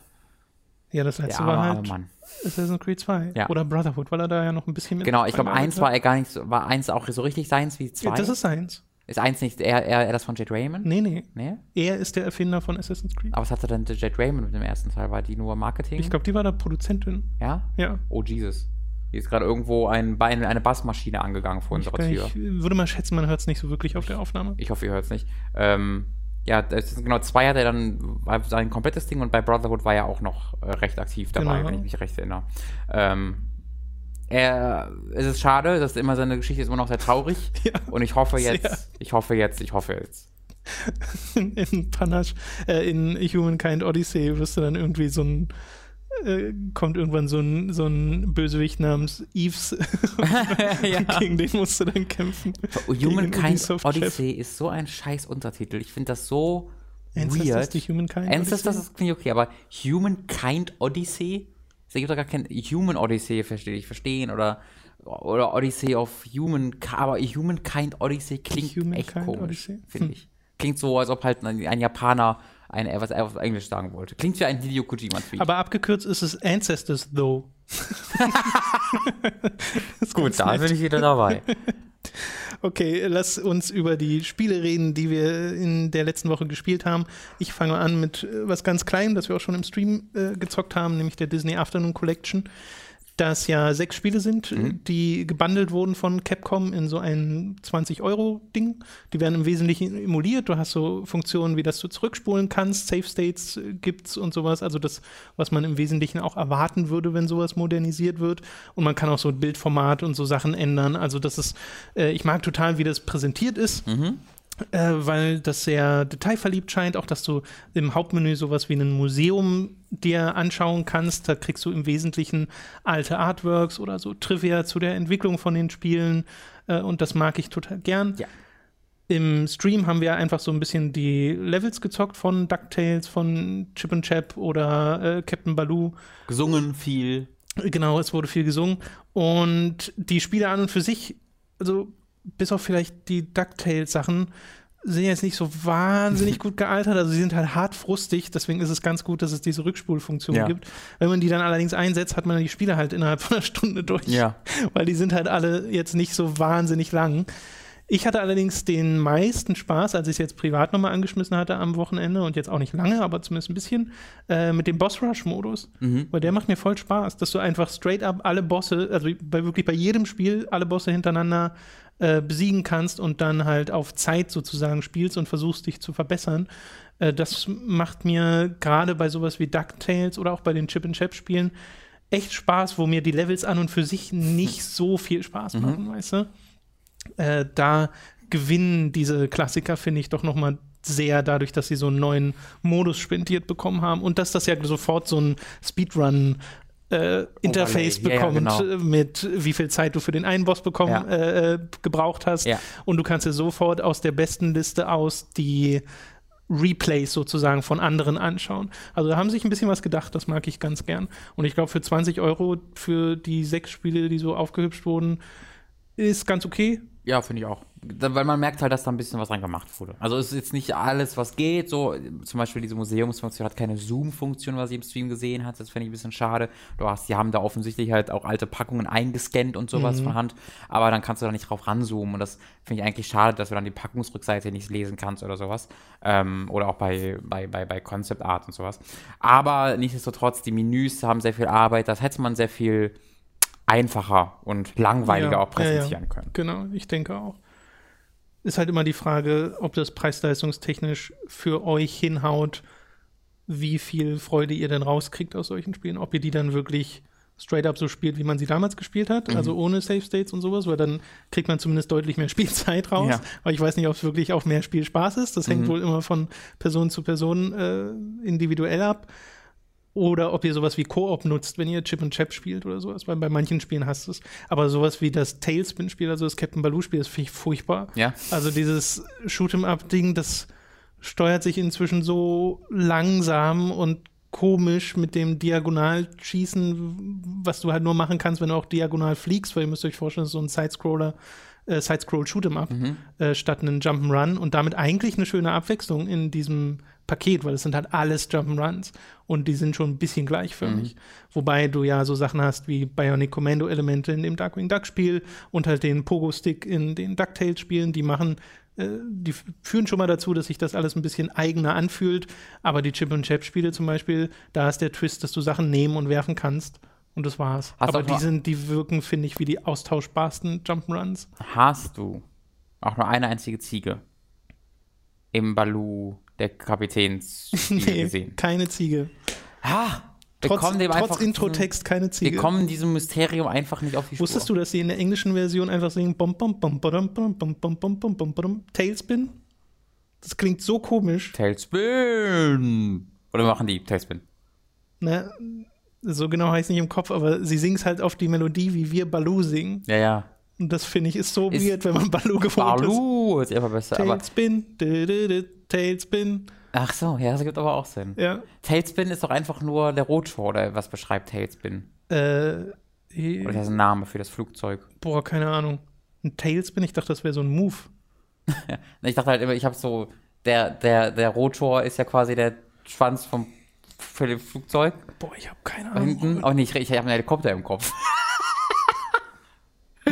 Ja, das letzte arme, war halt Mann. Assassin's Creed 2 Ja. oder Brotherhood, weil er da ja noch ein bisschen mit Genau, ich glaube, eins war er gar nicht so, war eins auch so richtig seins wie zwei. Ja, das ist seins. ist eins nicht eher, eher, eher das von Jade Raymond? Nee, nee. Nee? Er ist der Erfinder von Assassin's Creed. Aber was hatte denn Jade Raymond mit dem ersten Teil? War die nur Marketing? Ich glaube, die war da Produzentin. Ja? Ja. Oh, Jesus. Hier ist gerade irgendwo ein, Bein- eine Bassmaschine angegangen vor Ich, unserer Tür. ich würde mal schätzen, man hört es nicht so wirklich auf der Aufnahme. Ich hoffe, ihr hört es nicht. Ähm, ja, genau zwei hat er dann sein komplettes Ding und bei Brotherhood war er auch noch äh, recht aktiv dabei, Genau. wenn ich mich recht erinnere. Ähm, er, es ist schade, dass immer seine Geschichte ist immer noch sehr traurig. Ja, und ich hoffe sehr. jetzt, ich hoffe jetzt, ich hoffe jetzt. in Panache, äh, in Humankind Odyssey wirst du dann irgendwie so ein äh, kommt irgendwann so ein, so ein Bösewicht namens Eves, ja. gegen den musst du dann kämpfen. Gegen Humankind. Odyssey ist so ein scheiß Untertitel. Ich finde das so Ancestors, weird. die Humankind Ancestors Odyssey? ist ich okay, aber Humankind Odyssey? Es ergibt doch gar kein Human Odyssey, verstehe ich, verstehen oder oder Odyssey of Human, aber Humankind Odyssey klingt echt Humankind komisch, Odyssey? finde Hm. ich. Klingt so, als ob halt ein, ein Japaner ein, was er auf Englisch sagen wollte. Klingt wie ein Hideo Kojima-Tweet. Aber abgekürzt ist es Ancestors, though. ist Gut, da bin ich wieder dabei. Okay, lass uns über die Spiele reden, die wir in der letzten Woche gespielt haben. Ich fange an mit äh, was ganz Kleinem, das wir auch schon im Stream äh, gezockt haben, nämlich der Disney Afternoon Collection. Das ja sechs Spiele sind, Mhm. die gebundelt wurden von Capcom in so ein 20-Euro-Ding. Die werden im Wesentlichen emuliert. Du hast so Funktionen, wie dass du zurückspulen kannst, Save States gibt's und sowas. Also das, was man im Wesentlichen auch erwarten würde, wenn sowas modernisiert wird. Und man kann auch so Bildformat und so Sachen ändern. Also das ist, äh, ich mag total, wie das präsentiert ist Mhm. Äh, weil das sehr detailverliebt scheint, auch dass du im Hauptmenü sowas wie ein Museum dir anschauen kannst. Da kriegst du im Wesentlichen alte Artworks oder so Trivia zu der Entwicklung von den Spielen äh, und das mag ich total gern. Ja. Im Stream haben wir einfach so ein bisschen die Levels gezockt von DuckTales, von Chip and Chap oder äh, Captain Baloo. Gesungen viel. Genau, es wurde viel gesungen. Und die Spiele an und für sich, also bis auf vielleicht die DuckTales-Sachen, sind jetzt nicht so wahnsinnig gut gealtert. Also sie sind halt hart frustig, deswegen ist es ganz gut, dass es diese Rückspulfunktion Ja. gibt. Wenn man die dann allerdings einsetzt, hat man die Spiele halt innerhalb von einer Stunde durch. Ja. Weil die sind halt alle jetzt nicht so wahnsinnig lang. Ich hatte allerdings den meisten Spaß, als ich es jetzt privat nochmal angeschmissen hatte am Wochenende und jetzt auch nicht lange, aber zumindest ein bisschen, äh, mit dem Boss Rush-Modus. Mhm. Weil der macht mir voll Spaß, dass du einfach straight up alle Bosse, also bei, wirklich bei jedem Spiel alle Bosse hintereinander äh, besiegen kannst und dann halt auf Zeit sozusagen spielst und versuchst dich zu verbessern. Äh, das macht mir gerade bei sowas wie DuckTales oder auch bei den Chip and Chap Spielen echt Spaß, wo mir die Levels an und für sich nicht so viel Spaß machen, weißt du? Äh, da gewinnen diese Klassiker, finde ich, doch noch mal sehr dadurch, dass sie so einen neuen Modus spendiert bekommen haben und dass das ja sofort so ein Speedrun äh, Interface Overlay. Ja, ja, bekommt, genau. mit wie viel Zeit du für den einen Boss bekommen, Ja. äh, äh, gebraucht hast. Ja. Und du kannst dir sofort aus der besten Liste aus die Replays sozusagen von anderen anschauen. Also da haben sich ein bisschen was gedacht, das mag ich ganz gern. Und ich glaube, für 20 Euro für die sechs Spiele, die so aufgehübscht wurden, ist ganz okay. Ja, finde ich auch. Da, weil man merkt halt, dass da ein bisschen was dran gemacht wurde. Also es ist jetzt nicht alles, was geht. So, zum Beispiel diese Museumsfunktion hat keine Zoom-Funktion, was ich im Stream gesehen hat. Das fände ich ein bisschen schade. Du hast, die haben da offensichtlich halt auch alte Packungen eingescannt und sowas von Hand. Aber dann kannst du da nicht drauf ranzoomen. Und das finde ich eigentlich schade, dass du dann die Packungsrückseite nicht lesen kannst oder sowas. Ähm, oder auch bei, bei, bei, bei Concept Art und sowas. Aber nichtsdestotrotz, die Menüs haben sehr viel Arbeit. Das hätte man sehr viel einfacher und langweiliger Ja, auch präsentieren ja, können. Genau, ich denke auch. Ist halt immer die Frage, ob das preis-leistungstechnisch für euch hinhaut, wie viel Freude ihr denn rauskriegt aus solchen Spielen. Ob ihr die dann wirklich straight up so spielt, wie man sie damals gespielt hat, Mhm. also ohne Save States und sowas, weil dann kriegt man zumindest deutlich mehr Spielzeit raus. Ja. Aber ich weiß nicht, ob es wirklich auch mehr Spielspaß ist. Das hängt Mhm. wohl immer von Person zu Person äh, individuell ab. Oder ob ihr sowas wie Koop nutzt, wenn ihr Chip und Chap spielt oder sowas, weil bei manchen Spielen hast du es. Aber sowas wie das Tailspin-Spiel, also das Captain Baloo-Spiel, das finde ich furchtbar. Ja. Also dieses Shoot'em-up-Ding, das steuert sich inzwischen so langsam und komisch mit dem Diagonalschießen, was du halt nur machen kannst, wenn du auch diagonal fliegst, weil ihr müsst euch vorstellen, das ist so ein Sidescroller, äh, Side-Scroll Shoot'em Up Mhm. äh, statt einen Jump'n'Run und damit eigentlich eine schöne Abwechslung in diesem Paket, weil es sind halt alles Jump'n'Runs und die sind schon ein bisschen gleichförmig. Wobei du ja so Sachen hast wie Bionic Commando Elemente in dem Darkwing Duck Spiel und halt den Pogo Stick in den DuckTales Spielen, die machen äh, die führen schon mal dazu, dass sich das alles ein bisschen eigener anfühlt. Aber die Chip und Chap Spiele zum Beispiel, da ist der Twist, dass du Sachen nehmen und werfen kannst. Und das war's. Hast Aber die sind, die wirken, finde ich, wie die austauschbarsten Jump'n'Runs. Hast du auch nur eine einzige Ziege im Balu der Kapitänsspiele Nee, gesehen? keine Ziege. Ah, wir Trotz, kommen dem trotz einfach Introtext keine Ziege. Wir kommen diesem Mysterium einfach nicht auf die Spur. Wusstest du, dass sie in der englischen Version einfach singen bom, bom, bom, badum, bom, bom, bom, bom, bom, bom, badum, Tailspin? Das klingt so komisch. Tailspin. Oder machen die Tailspin? Ne? So genau heißt nicht im Kopf, aber sie singt halt auf die Melodie, wie wir Baloo singen. Ja, ja. Und das finde ich ist so Ist- weird, wenn man Baloo gewohnt ist. Balu ist einfach besser. Aber, Tailspin, dü, Tailspin. ach so, ja, das ergibt aber auch Sinn. Ja. Tailspin ist doch einfach nur der Rotor, oder was beschreibt Tailspin? Äh, Oder das ist ein Name für das Flugzeug. boah, keine Ahnung. Ein Tailspin, ich dachte, das wäre so ein Move. Ich dachte halt immer, ich habe so, der, der, der Rotor ist ja quasi der Schwanz vom für das Flugzeug. Boah, ich habe keine Ahnung. hinten, oh nee, ich, ich habe einen Helikopter im Kopf.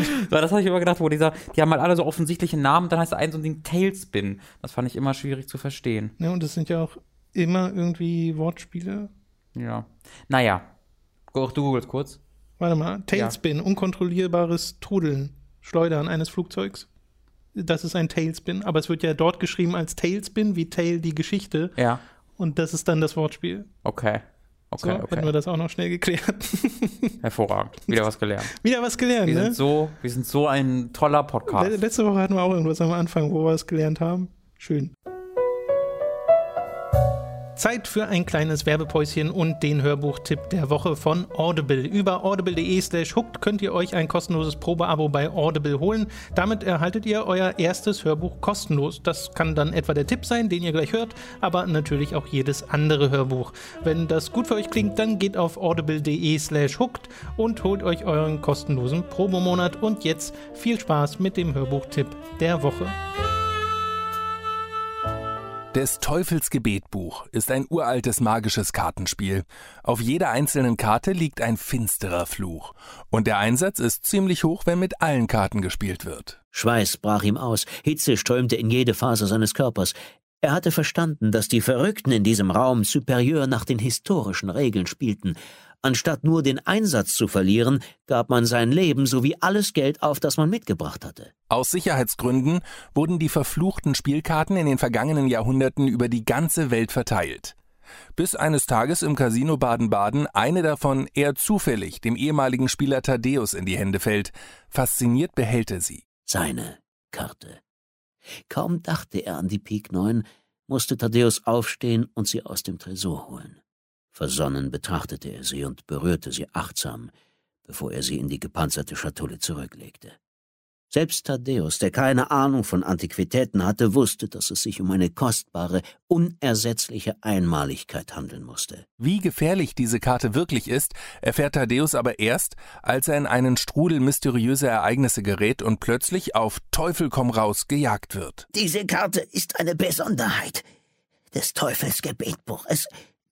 so, das habe ich immer gedacht, wo dieser, die haben halt alle so offensichtliche Namen, dann heißt ein so ein Ding Tailspin. Das fand ich immer schwierig zu verstehen. Ja, und das sind ja auch immer irgendwie Wortspiele. Ja. Naja. Auch du googelst kurz. Warte mal, Tailspin, unkontrollierbares Trudeln, Schleudern eines Flugzeugs. Das ist ein Tailspin, aber es wird ja dort geschrieben als Tailspin, wie Tail die Geschichte. Ja. Und das ist dann das Wortspiel. Okay. So, Okay, hätten wir okay. das auch noch schnell geklärt. Hervorragend. Wieder was gelernt. Wieder was gelernt, Wir ne? sind so, wir sind so ein toller Le Podcast. letzte Woche hatten wir auch irgendwas am Anfang, wo wir es gelernt haben. Schön. Zeit für ein kleines Werbepäuschen und den Hörbuchtipp der Woche von Audible. Über audible.de slash hooked könnt ihr euch ein kostenloses Probeabo bei Audible holen. Damit erhaltet ihr euer erstes Hörbuch kostenlos. Das kann dann etwa der Tipp sein, den ihr gleich hört, aber natürlich auch jedes andere Hörbuch. Wenn das gut für euch klingt, dann geht auf audible.de slash hooked und holt euch euren kostenlosen Probemonat. Und jetzt viel Spaß mit dem Hörbuchtipp der Woche. Des Teufels Gebetbuch ist ein uraltes magisches Kartenspiel. Auf jeder einzelnen Karte liegt ein finsterer Fluch. Und der Einsatz ist ziemlich hoch, wenn mit allen Karten gespielt wird. Schweiß brach ihm aus, Hitze strömte in jede Faser seines Körpers. Er hatte verstanden, dass die Verrückten in diesem Raum superior nach den historischen Regeln spielten. Anstatt nur den Einsatz zu verlieren, gab man sein Leben sowie alles Geld auf, das man mitgebracht hatte. Aus Sicherheitsgründen wurden die verfluchten Spielkarten in den vergangenen Jahrhunderten über die ganze Welt verteilt. Bis eines Tages im Casino Baden-Baden eine davon eher zufällig dem ehemaligen Spieler Thaddeus in die Hände fällt. Fasziniert behält er sie. Seine Karte. Kaum dachte er an die Pik 9, musste Thaddäus aufstehen und sie aus dem Tresor holen. Versonnen betrachtete er sie und berührte sie achtsam, bevor er sie in die gepanzerte Schatulle zurücklegte. Selbst Thaddäus, der keine Ahnung von Antiquitäten hatte, wusste, dass es sich um eine kostbare, unersetzliche Einmaligkeit handeln musste. Wie gefährlich diese Karte wirklich ist, erfährt Thaddeus aber erst, als er in einen Strudel mysteriöser Ereignisse gerät und plötzlich auf Teufel komm raus gejagt wird. Diese Karte ist eine Besonderheit des Teufels Gebetbuch. Es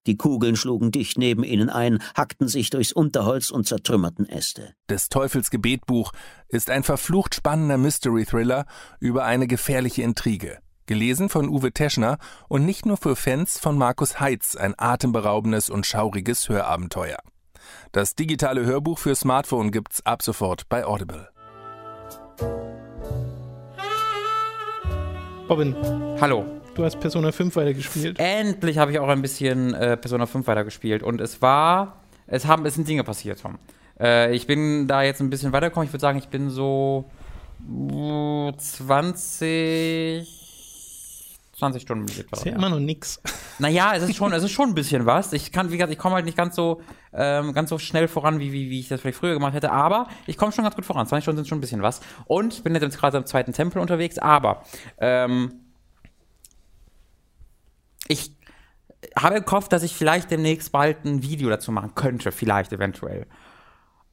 die Kugeln schlugen dicht neben ihnen ein, hackten sich durchs Unterholz und zertrümmerten Äste. Des Teufels Gebetbuch ist ein verflucht spannender Mystery-Thriller über eine gefährliche Intrige. Gelesen von Uwe Teschner und nicht nur für Fans von Markus Heitz ein atemberaubendes und schauriges Hörabenteuer. Das digitale Hörbuch für Smartphone gibt's ab sofort bei Audible. Robin, Hallo. Du hast Persona 5 weitergespielt. Endlich habe ich auch ein bisschen äh, Persona 5 weitergespielt und es war, es haben, es sind Dinge passiert, Tom. Äh, ich bin da jetzt ein bisschen weitergekommen. Ich würde sagen, ich bin so uh, 20, 20 Stunden mit etwa. ist ja ja. immer noch nix. Naja, es ist schon, es ist schon ein bisschen was. Ich kann, wie gesagt, ich komme halt nicht ganz so, ähm, ganz so schnell voran, wie, wie, wie ich das vielleicht früher gemacht hätte, aber ich komme schon ganz gut voran. 20 Stunden sind schon ein bisschen was. Und bin jetzt gerade im zweiten Tempel unterwegs, aber ähm, ich habe im Kopf, dass ich vielleicht demnächst bald ein Video dazu machen könnte, vielleicht eventuell.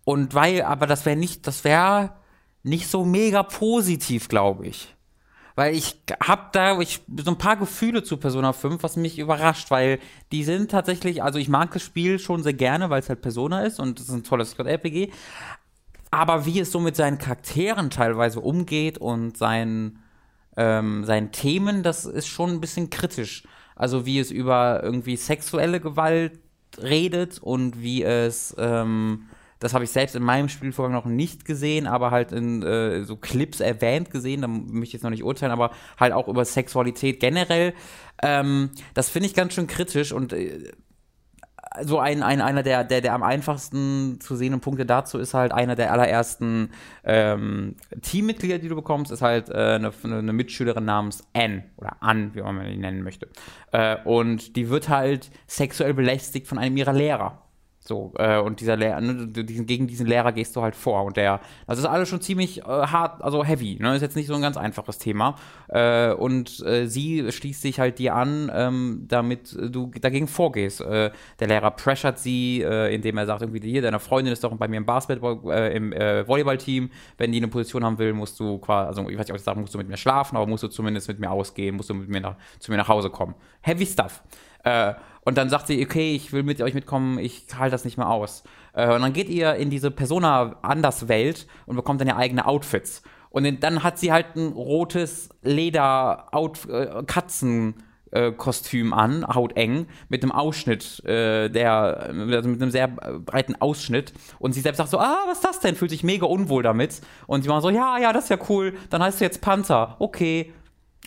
Und weil, aber das wäre nicht, das wäre nicht so mega positiv, glaube ich. Weil ich hab da ich, so ein paar Gefühle zu Persona 5, was mich überrascht, weil die sind tatsächlich, also ich mag das Spiel schon sehr gerne, weil es halt Persona ist und es ist ein tolles RPG. Aber wie es so mit seinen Charakteren teilweise umgeht und seinen, ähm, seinen Themen, das ist schon ein bisschen kritisch. Also wie es über irgendwie sexuelle Gewalt redet und wie es, ähm, das habe ich selbst in meinem Spielvorgang noch nicht gesehen, aber halt in äh, so Clips erwähnt gesehen, da möchte ich jetzt noch nicht urteilen, aber halt auch über Sexualität generell. Ähm, das finde ich ganz schön kritisch und äh, so ein, ein, einer der, der, der am einfachsten zu sehenden Punkte dazu ist halt einer der allerersten ähm, Teammitglieder, die du bekommst, ist halt äh, eine, eine Mitschülerin namens Anne oder Ann, wie man die nennen möchte. Äh, und die wird halt sexuell belästigt von einem ihrer Lehrer. So, äh, und dieser Lehrer, ne, gegen diesen Lehrer gehst du halt vor. Und der, das ist alles schon ziemlich äh, hart, also heavy, ne? Ist jetzt nicht so ein ganz einfaches Thema. Äh, und äh, sie schließt sich halt dir an, ähm, damit du dagegen vorgehst. Äh, der Lehrer pressert sie, äh, indem er sagt, irgendwie, hier, deine Freundin ist doch bei mir im Basketball, im Volleyballteam. Wenn die eine Position haben will, musst du quasi, also ich weiß nicht, ob ich sagen, musst du mit mir schlafen, aber musst du zumindest mit mir ausgehen, musst du mit mir nach, zu mir nach Hause kommen. Heavy stuff. Äh, und dann sagt sie, okay, ich will mit euch mitkommen, ich halte das nicht mehr aus. Äh, und dann geht ihr in diese Persona anders Welt und bekommt dann ihr eigene Outfits. Und dann hat sie halt ein rotes Leder äh, Kostüm an, hauteng, mit einem Ausschnitt, äh, der, also mit einem sehr breiten Ausschnitt. Und sie selbst sagt so, ah, was ist das denn? Fühlt sich mega unwohl damit. Und sie war so, ja, ja, das ist ja cool. Dann heißt du jetzt Panther. Okay.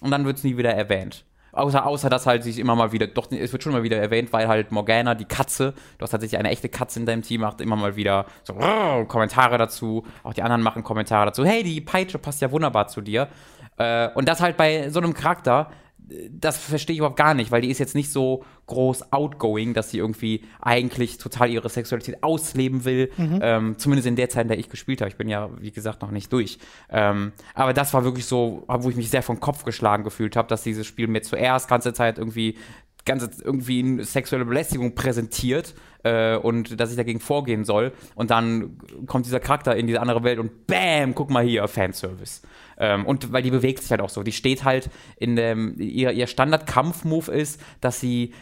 Und dann wird es nie wieder erwähnt. Außer, außer dass halt sich immer mal wieder, doch, es wird schon mal wieder erwähnt, weil halt Morgana, die Katze, du hast tatsächlich eine echte Katze in deinem Team, macht immer mal wieder so Kommentare dazu. Auch die anderen machen Kommentare dazu. Hey, die Peitsche passt ja wunderbar zu dir. Äh, und das halt bei so einem Charakter, das verstehe ich überhaupt gar nicht, weil die ist jetzt nicht so groß outgoing, dass sie irgendwie eigentlich total ihre Sexualität ausleben will. Mhm. Ähm, zumindest in der Zeit, in der ich gespielt habe. Ich bin ja, wie gesagt, noch nicht durch. Ähm, aber das war wirklich so, wo ich mich sehr vom Kopf geschlagen gefühlt habe, dass dieses Spiel mir zuerst ganze Zeit irgendwie ganze irgendwie eine sexuelle Belästigung präsentiert äh, und dass ich dagegen vorgehen soll. Und dann kommt dieser Charakter in diese andere Welt und bam, guck mal hier, Fanservice. Ähm, und weil die bewegt sich halt auch so. Die steht halt in dem, ihr, ihr Standard-Kampf-Move ist, dass sie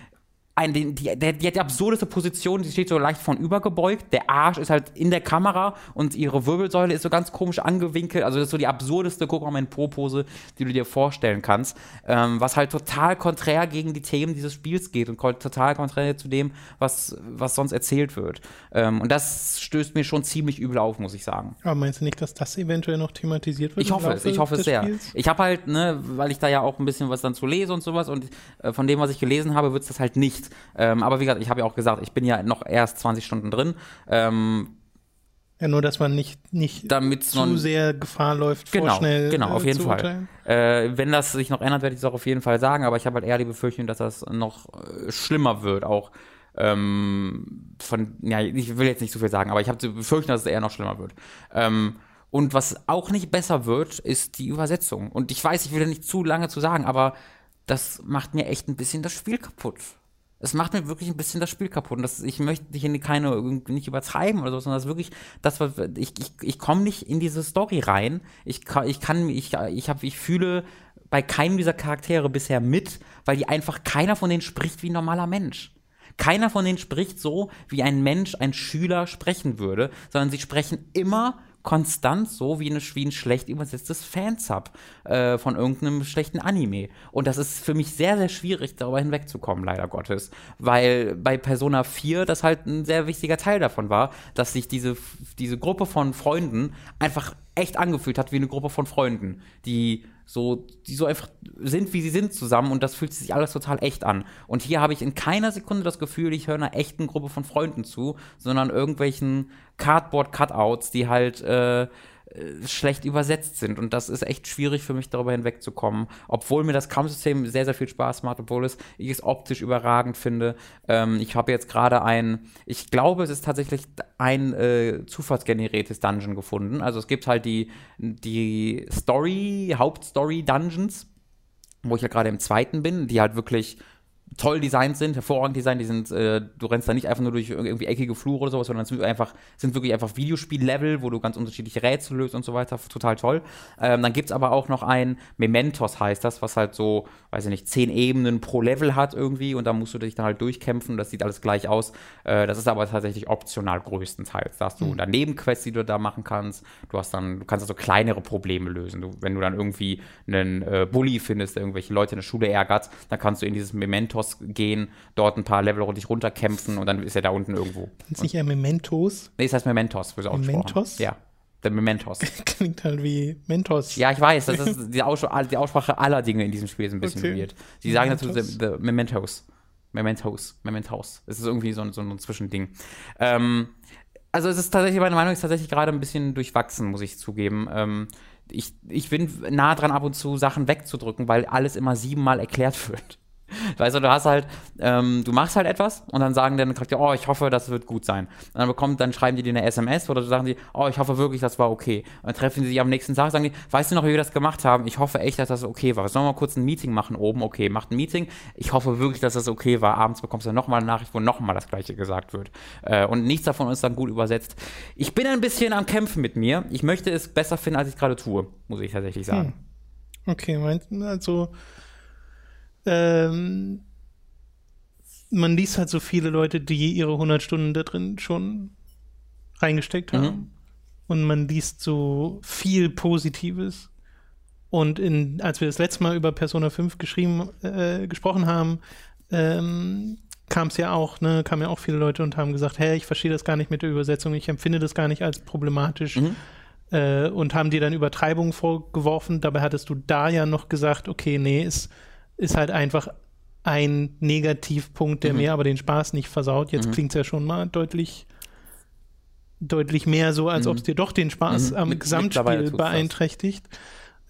ein, die, die, die, hat die absurdeste Position, die steht so leicht von übergebeugt, der Arsch ist halt in der Kamera und ihre Wirbelsäule ist so ganz komisch angewinkelt, also das ist so die absurdeste guck mal mein Po-Pose, die du dir vorstellen kannst, ähm, was halt total konträr gegen die Themen dieses Spiels geht und total konträr zu dem, was, was sonst erzählt wird. Ähm, und das stößt mir schon ziemlich übel auf, muss ich sagen. Aber meinst du nicht, dass das eventuell noch thematisiert wird? Ich hoffe es, ich hoffe es sehr. Spiels? Ich habe halt, ne, weil ich da ja auch ein bisschen was dann zu lese und sowas und äh, von dem, was ich gelesen habe, wird es das halt nicht ähm, aber wie gesagt, ich habe ja auch gesagt, ich bin ja noch erst 20 Stunden drin. Ähm, ja, nur, dass man nicht, nicht zu sehr Gefahr läuft, genau, vorschnell Genau, auf jeden Fall. Äh, wenn das sich noch ändert, werde ich es auch auf jeden Fall sagen, aber ich habe halt eher die Befürchtung, dass das noch äh, schlimmer wird, auch ähm, von, ja, ich will jetzt nicht so viel sagen, aber ich habe die Befürchtung, dass es eher noch schlimmer wird. Ähm, und was auch nicht besser wird, ist die Übersetzung. Und ich weiß, ich will da nicht zu lange zu sagen, aber das macht mir echt ein bisschen das Spiel kaputt es macht mir wirklich ein bisschen das Spiel kaputt. Und das, ich möchte hier keine, nicht übertreiben oder so, sondern das wirklich, das war, ich, ich, ich komme nicht in diese Story rein. Ich, ich kann, ich, ich habe, ich fühle bei keinem dieser Charaktere bisher mit, weil die einfach keiner von denen spricht wie ein normaler Mensch. Keiner von denen spricht so, wie ein Mensch, ein Schüler sprechen würde, sondern sie sprechen immer konstant so wie, eine, wie ein schlecht übersetztes Fansub äh, von irgendeinem schlechten Anime. Und das ist für mich sehr, sehr schwierig, darüber hinwegzukommen, leider Gottes. Weil bei Persona 4 das halt ein sehr wichtiger Teil davon war, dass sich diese, diese Gruppe von Freunden einfach echt angefühlt hat wie eine Gruppe von Freunden, die so, die so einfach sind, wie sie sind zusammen und das fühlt sich alles total echt an. Und hier habe ich in keiner Sekunde das Gefühl, ich höre einer echten Gruppe von Freunden zu, sondern irgendwelchen Cardboard-Cutouts, die halt äh, schlecht übersetzt sind. Und das ist echt schwierig für mich, darüber hinwegzukommen. Obwohl mir das Kampfsystem sehr, sehr viel Spaß macht, obwohl es, ich es optisch überragend finde. Ähm, ich habe jetzt gerade ein, ich glaube, es ist tatsächlich ein äh, zufallsgeneriertes Dungeon gefunden. Also es gibt halt die, die Story, Hauptstory-Dungeons, wo ich ja gerade im zweiten bin, die halt wirklich toll designt sind, hervorragend designt, die sind, äh, du rennst da nicht einfach nur durch irgendwie eckige Flure oder sowas, sondern es sind einfach, sind wirklich einfach Videospiel-Level, wo du ganz unterschiedliche Rätsel löst und so weiter, total toll. Ähm, dann gibt es aber auch noch ein Mementos heißt das, was halt so, weiß ich nicht, zehn Ebenen pro Level hat irgendwie und da musst du dich dann halt durchkämpfen, das sieht alles gleich aus. Äh, das ist aber tatsächlich optional größtenteils. Da hast du mhm. dann Nebenquests, die du da machen kannst, du hast dann, du kannst also kleinere Probleme lösen. Du, wenn du dann irgendwie einen äh, Bully findest, der irgendwelche Leute in der Schule ärgert, dann kannst du in dieses Mementos Mementos gehen, dort ein paar Level dich runterkämpfen und dann ist er da unten irgendwo. Ist nicht eher Mementos? Nee, es heißt Mementos, für so Mementos? Ja. Der Mementos. Klingt halt wie Mentos. Ja, ich weiß, das ist die, Aussprache, die Aussprache aller Dinge in diesem Spiel ist ein bisschen okay. weird. Sie sagen dazu the, the Mementos. Mementos. Mementos. Es ist irgendwie so ein, so ein Zwischending. Ähm, also es ist tatsächlich, meine Meinung ist tatsächlich gerade ein bisschen durchwachsen, muss ich zugeben. Ähm, ich, ich bin nah dran, ab und zu Sachen wegzudrücken, weil alles immer siebenmal erklärt wird. Weißt du, du hast halt, ähm, du machst halt etwas und dann sagen dann Charakter, oh, ich hoffe, das wird gut sein. Und dann bekommt, dann schreiben die dir eine SMS oder sagen die, oh, ich hoffe wirklich, das war okay. Und dann treffen sie sich am nächsten Tag, sagen die, weißt du noch, wie wir das gemacht haben? Ich hoffe echt, dass das okay war. Sollen wir mal kurz ein Meeting machen oben? Okay, macht ein Meeting. Ich hoffe wirklich, dass das okay war. Abends bekommst du nochmal eine Nachricht, wo nochmal das Gleiche gesagt wird. Äh, und nichts davon ist dann gut übersetzt. Ich bin ein bisschen am Kämpfen mit mir. Ich möchte es besser finden, als ich gerade tue, muss ich tatsächlich sagen. Hm. Okay, also ähm, man liest halt so viele Leute, die ihre 100 Stunden da drin schon reingesteckt haben. Mhm. Und man liest so viel Positives. Und in, als wir das letzte Mal über Persona 5 geschrieben, äh, gesprochen haben, ähm, kam es ja auch, ne, kamen ja auch viele Leute und haben gesagt, hey, ich verstehe das gar nicht mit der Übersetzung, ich empfinde das gar nicht als problematisch. Mhm. Äh, und haben dir dann Übertreibungen vorgeworfen. Dabei hattest du da ja noch gesagt, okay, nee, ist ist halt einfach ein Negativpunkt, der mhm. mir aber den Spaß nicht versaut. Jetzt mhm. klingt es ja schon mal deutlich, deutlich mehr so, als mhm. ob es dir doch den Spaß mhm. am mit, Gesamtspiel beeinträchtigt.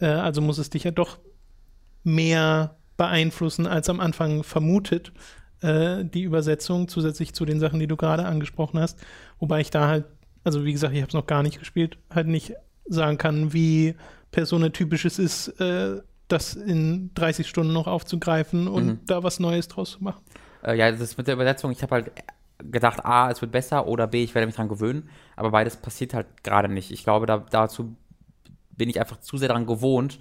Äh, also muss es dich ja doch mehr beeinflussen, als am Anfang vermutet, äh, die Übersetzung, zusätzlich zu den Sachen, die du gerade angesprochen hast. Wobei ich da halt, also wie gesagt, ich habe es noch gar nicht gespielt, halt nicht sagen kann, wie personetypisch es ist, äh, das in 30 Stunden noch aufzugreifen und mhm. da was Neues draus zu machen. Äh, ja, das ist mit der Übersetzung, ich habe halt gedacht, A, es wird besser oder B, ich werde mich dran gewöhnen, aber beides passiert halt gerade nicht. Ich glaube, da, dazu bin ich einfach zu sehr daran gewohnt,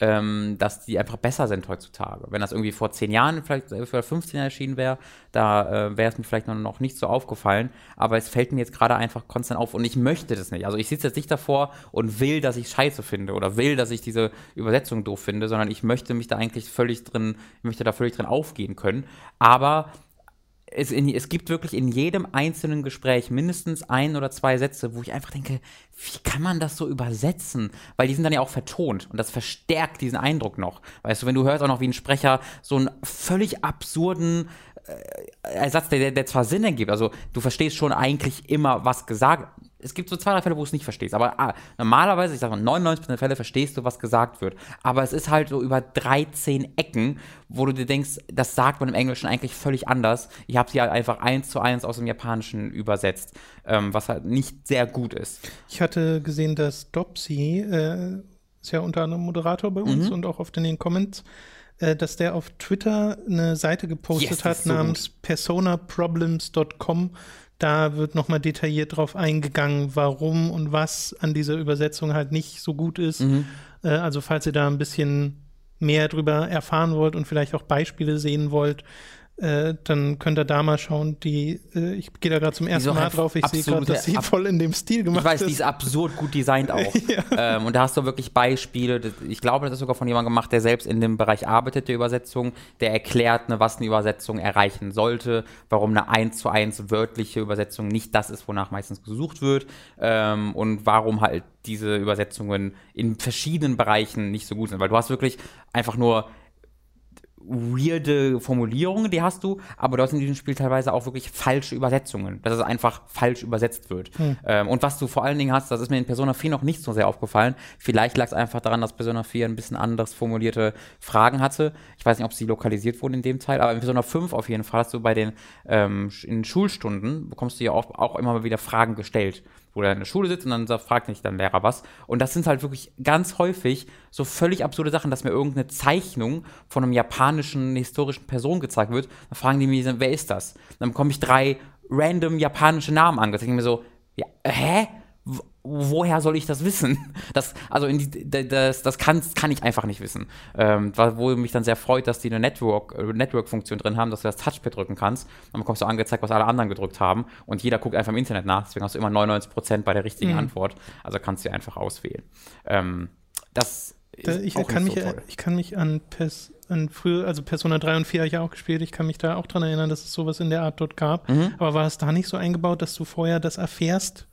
ähm, dass die einfach besser sind heutzutage. Wenn das irgendwie vor zehn Jahren, vielleicht vor 15 Jahren erschienen wäre, da äh, wäre es mir vielleicht noch, nicht so aufgefallen. Aber es fällt mir jetzt gerade einfach konstant auf und ich möchte das nicht. Also ich sitze jetzt nicht davor und will, dass ich Scheiße finde oder will, dass ich diese Übersetzung doof finde, sondern ich möchte mich da eigentlich völlig drin, ich möchte da völlig drin aufgehen können. Aber es, in, es, gibt wirklich in jedem einzelnen Gespräch mindestens ein oder zwei Sätze, wo ich einfach denke, wie kann man das so übersetzen? Weil die sind dann ja auch vertont und das verstärkt diesen Eindruck noch. Weißt du, wenn du hörst auch noch wie ein Sprecher so einen völlig absurden äh, Ersatz, der, der zwar Sinn ergibt, also du verstehst schon eigentlich immer, was gesagt es gibt so zwei, drei Fälle, wo du es nicht verstehst. Aber ah, normalerweise, ich sage mal, 99% der Fälle verstehst du, was gesagt wird. Aber es ist halt so über 13 Ecken, wo du dir denkst, das sagt man im Englischen eigentlich völlig anders. Ich habe sie halt einfach eins zu eins aus dem Japanischen übersetzt, ähm, was halt nicht sehr gut ist. Ich hatte gesehen, dass Dopsy, äh, ist ja unter anderem Moderator bei uns mhm. und auch oft in den Comments, äh, dass der auf Twitter eine Seite gepostet yes, hat so namens personaproblems.com da wird nochmal detailliert drauf eingegangen, warum und was an dieser Übersetzung halt nicht so gut ist. Mhm. Äh, also falls ihr da ein bisschen mehr drüber erfahren wollt und vielleicht auch Beispiele sehen wollt, äh, dann könnt ihr da mal schauen. Die, äh, ich gehe da gerade zum ersten Mal drauf. Ich sehe gerade, dass sie voll in dem Stil gemacht ist. Ich weiß, die ist absurd gut designt auch. ja. ähm, und da hast du wirklich Beispiele. Ich glaube, das ist sogar von jemandem gemacht, der selbst in dem Bereich arbeitet, der Übersetzung. Der erklärt, ne, was eine Übersetzung erreichen sollte, warum eine 1 zu 1 wörtliche Übersetzung nicht das ist, wonach meistens gesucht wird. Ähm, und warum halt diese Übersetzungen in verschiedenen Bereichen nicht so gut sind. Weil du hast wirklich einfach nur weirde Formulierungen, die hast du, aber du hast in diesem Spiel teilweise auch wirklich falsche Übersetzungen, dass es einfach falsch übersetzt wird. Hm. Ähm, und was du vor allen Dingen hast, das ist mir in Persona 4 noch nicht so sehr aufgefallen. Vielleicht lag es einfach daran, dass Persona 4 ein bisschen anders formulierte Fragen hatte. Ich weiß nicht, ob sie lokalisiert wurden in dem Teil, aber in Persona 5 auf jeden Fall hast du bei den ähm, in Schulstunden bekommst du ja auch, auch immer mal wieder Fragen gestellt wo er in der Schule sitzt und dann fragt nicht dann Lehrer was. Und das sind halt wirklich ganz häufig so völlig absurde Sachen, dass mir irgendeine Zeichnung von einem japanischen historischen Person gezeigt wird, dann fragen die mich, wer ist das? Dann bekomme ich drei random japanische Namen angezeigt. Ich denke mir so, ja, hä? Woher soll ich das wissen? Das, also die, das, das kann, kann ich einfach nicht wissen. Ähm, wo mich dann sehr freut, dass die eine Network-Funktion Network drin haben, dass du das Touchpad drücken kannst. Dann bekommst du angezeigt, was alle anderen gedrückt haben. Und jeder guckt einfach im Internet nach. Deswegen hast du immer 99% bei der richtigen mhm. Antwort. Also kannst du einfach auswählen. Ähm, das da, ich, kann mich, so ich kann mich an, Pers, an früher, also Persona 3 und 4 habe ich auch gespielt. Ich kann mich da auch dran erinnern, dass es sowas in der Art dort gab. Mhm. Aber war es da nicht so eingebaut, dass du vorher das erfährst?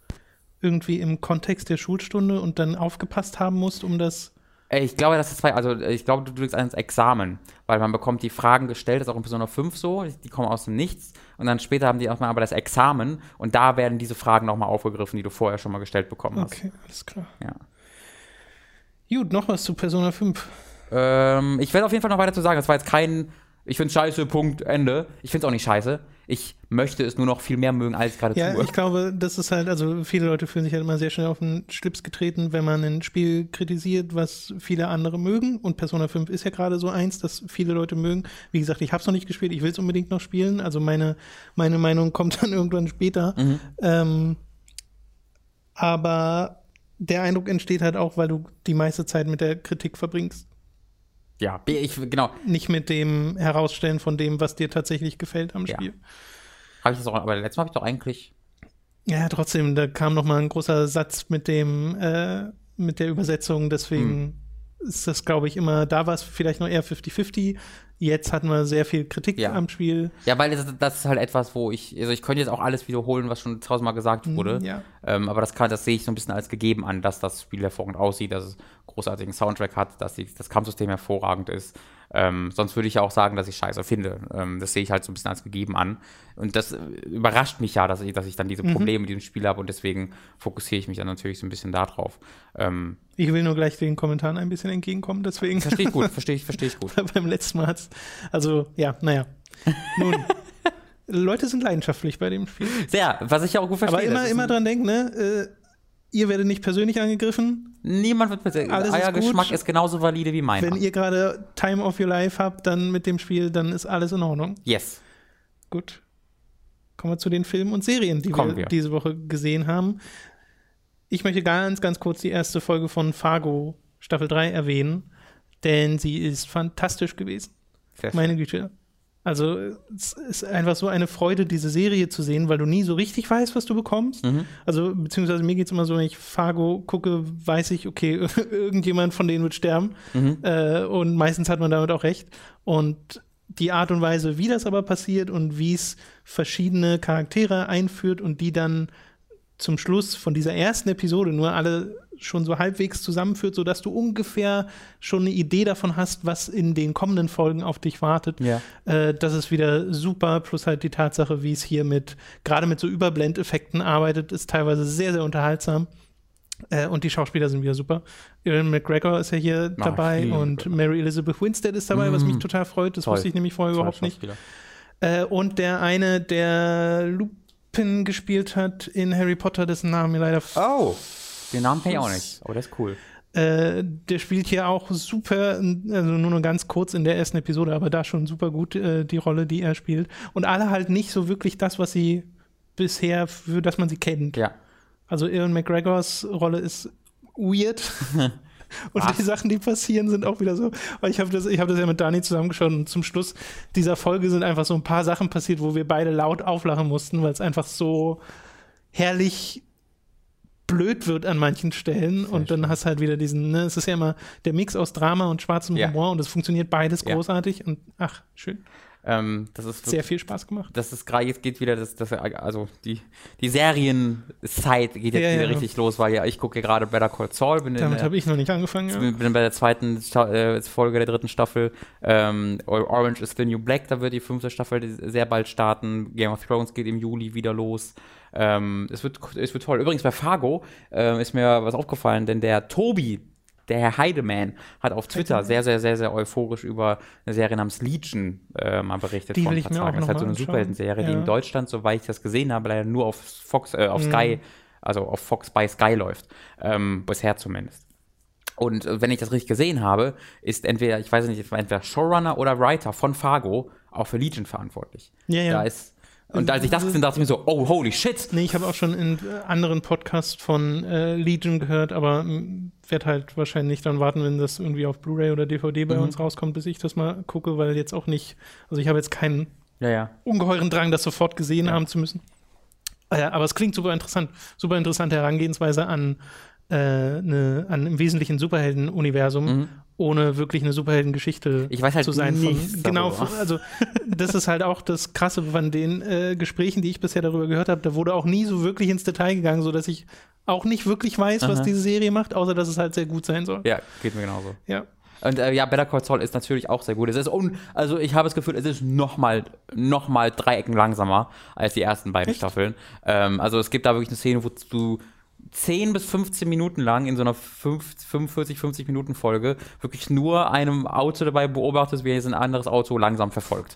Irgendwie im Kontext der Schulstunde und dann aufgepasst haben musst, um das. Ich glaube, das ist zwei, also ich glaube, du drückst ans Examen, weil man bekommt die Fragen gestellt, das ist auch in Persona 5 so, die kommen aus dem Nichts und dann später haben die auch mal aber das Examen und da werden diese Fragen nochmal aufgegriffen, die du vorher schon mal gestellt bekommen hast. Okay, alles klar. Ja. Gut, noch was zu Persona 5. Ähm, ich werde auf jeden Fall noch weiter zu sagen, das war jetzt kein ich finde es scheiße, Punkt, Ende. Ich finde es auch nicht scheiße. Ich möchte es nur noch viel mehr mögen, als gerade ja, tue. Ich glaube, das ist halt, also viele Leute fühlen sich halt immer sehr schnell auf den Schlips getreten, wenn man ein Spiel kritisiert, was viele andere mögen. Und Persona 5 ist ja gerade so eins, das viele Leute mögen. Wie gesagt, ich habe es noch nicht gespielt, ich will es unbedingt noch spielen. Also meine, meine Meinung kommt dann irgendwann später. Mhm. Ähm, aber der Eindruck entsteht halt auch, weil du die meiste Zeit mit der Kritik verbringst ja, ich, genau. Nicht mit dem Herausstellen von dem, was dir tatsächlich gefällt am Spiel. Ja. Habe ich das auch, aber letztes Mal habe ich doch eigentlich. Ja, trotzdem, da kam noch mal ein großer Satz mit dem, äh, mit der Übersetzung, deswegen hm. ist das, glaube ich, immer, da war es vielleicht noch eher 50-50. Jetzt hatten wir sehr viel Kritik ja. am Spiel. Ja, weil das, das, ist halt etwas, wo ich, also ich könnte jetzt auch alles wiederholen, was schon tausendmal gesagt mhm, wurde. Ja. Ähm, aber das kann, das sehe ich so ein bisschen als gegeben an, dass das Spiel hervorragend aussieht, dass es großartigen Soundtrack hat, dass die, das Kampfsystem hervorragend ist. Ähm, sonst würde ich ja auch sagen, dass ich scheiße finde. Ähm, das sehe ich halt so ein bisschen als gegeben an. Und das äh, überrascht mich ja, dass ich, dass ich dann diese mhm. Probleme mhm. mit diesem Spiel habe und deswegen fokussiere ich mich dann natürlich so ein bisschen darauf. Ähm, ich will nur gleich den Kommentaren ein bisschen entgegenkommen, deswegen. Verstehe ich gut, verstehe ich, verstehe ich gut. Beim letzten Mal hat's, also ja, naja. Nun. Leute sind leidenschaftlich bei dem Spiel. Sehr, was ich ja auch gut verstehe. Aber immer, immer dran denken, ne? Äh, ihr werdet nicht persönlich angegriffen. Niemand wird persönlich. Alles Euer Geschmack ist genauso valide wie mein. Wenn ihr gerade Time of Your Life habt, dann mit dem Spiel, dann ist alles in Ordnung. Yes. Gut. Kommen wir zu den Filmen und Serien, die wir, wir, diese Woche gesehen haben. Ich möchte ganz, ganz kurz die erste Folge von Fargo Staffel 3 erwähnen, denn sie ist fantastisch gewesen. Meine Güte. Also es ist einfach so eine Freude, diese Serie zu sehen, weil du nie so richtig weißt, was du bekommst. Mhm. Also beziehungsweise mir geht es immer so, wenn ich Fargo gucke, weiß ich, okay, irgendjemand von denen wird sterben. Mhm. Äh, und meistens hat man damit auch recht. Und die Art und Weise, wie das aber passiert und wie es verschiedene Charaktere einführt und die dann zum Schluss von dieser ersten Episode nur alle schon so halbwegs zusammenführt, sodass du ungefähr schon eine Idee davon hast, was in den kommenden Folgen auf dich wartet. Ja. Äh, das ist wieder super, plus halt die Tatsache, wie es hier mit, gerade mit so Überblendeffekten arbeitet, ist teilweise sehr, sehr unterhaltsam. Äh, und die Schauspieler sind wieder super. Ewan McGregor ist ja hier Ach, dabei und Mary Elizabeth Winstead ist dabei, mm. was mich mhm. total freut. Das Toll. wusste ich nämlich vorher Toll überhaupt nicht. Äh, und der eine, der Lupin gespielt hat in Harry Potter, dessen Name mir leider oh. Den Namen kenne ich auch nicht, aber der ist cool. Äh, der spielt hier auch super, also nur noch ganz kurz in der ersten Episode, aber da schon super gut äh, die Rolle, die er spielt. Und alle halt nicht so wirklich das, was sie bisher, für das man sie kennt. Ja. Also Ewan McGregors Rolle ist weird. und was? die Sachen, die passieren, sind auch wieder so. Ich habe das, hab das ja mit Dani zusammengeschaut und zum Schluss dieser Folge sind einfach so ein paar Sachen passiert, wo wir beide laut auflachen mussten, weil es einfach so herrlich blöd wird an manchen Stellen Sehr und dann schön. hast halt wieder diesen, ne, es ist ja immer der Mix aus Drama und schwarzem ja. Humor und es funktioniert beides ja. großartig und ach, schön. Ähm, das ist sehr viel Spaß gemacht. Das ist gerade jetzt geht wieder das, das also die die Serienzeit geht jetzt ja, wieder ja. richtig los, weil ja ich gucke gerade Better Call Saul. Bin Damit habe ich noch nicht angefangen. Ja. Bin bei der zweiten äh, Folge der dritten Staffel. Ähm, Orange is the New Black, da wird die fünfte Staffel sehr bald starten. Game of Thrones geht im Juli wieder los. Ähm, es, wird, es wird toll. Übrigens bei Fargo äh, ist mir was aufgefallen, denn der Tobi, der Herr Heidemann, hat auf Twitter sehr, sehr, sehr, sehr euphorisch über eine Serie namens Legion äh, mal berichtet die vor ein paar Tagen. Das ist halt so eine Superhelden-Serie, ja. die in Deutschland, soweit ich das gesehen habe, leider nur auf Fox, äh, auf mhm. Sky, also auf Fox bei Sky läuft. Ähm, bisher zumindest. Und äh, wenn ich das richtig gesehen habe, ist entweder, ich weiß nicht, entweder Showrunner oder Writer von Fargo auch für Legion verantwortlich. Ja, ja. Da ist, und als ich das gesehen dachte ich mir so, oh, holy shit. Nee, ich habe auch schon in äh, anderen Podcasts von äh, Legion gehört, aber werde halt wahrscheinlich dann warten, wenn das irgendwie auf Blu-ray oder DVD bei Mhm. uns rauskommt, bis ich das mal gucke, weil jetzt auch nicht, also ich habe jetzt keinen Ja, ja. ungeheuren Drang, das sofort gesehen haben zu müssen. Äh, aber es klingt super interessant. Super interessante Herangehensweise an, äh, eine, an im Wesentlichen Superhelden-Universum, ohne wirklich eine Superheldengeschichte. Ich weiß halt zu sein. Von, genau, von, also das ist halt auch das Krasse von den äh, Gesprächen, die ich bisher darüber gehört habe. Da wurde auch nie so wirklich ins Detail gegangen, sodass ich auch nicht wirklich weiß, was Aha. diese Serie macht, außer dass es halt sehr gut sein soll. Ja, geht mir genauso. Ja. Und äh, ja, Better Call Saul ist natürlich auch sehr gut. Es ist un also ich habe das Gefühl, es ist noch mal, noch mal drei Ecken langsamer als die ersten beiden Echt? Staffeln. Ähm, also es gibt da wirklich eine Szene, wo du 10 bis 15 Minuten lang in so einer 5, 45, 50 Minuten Folge wirklich nur einem Auto dabei beobachtest, wie es ein anderes Auto langsam verfolgt.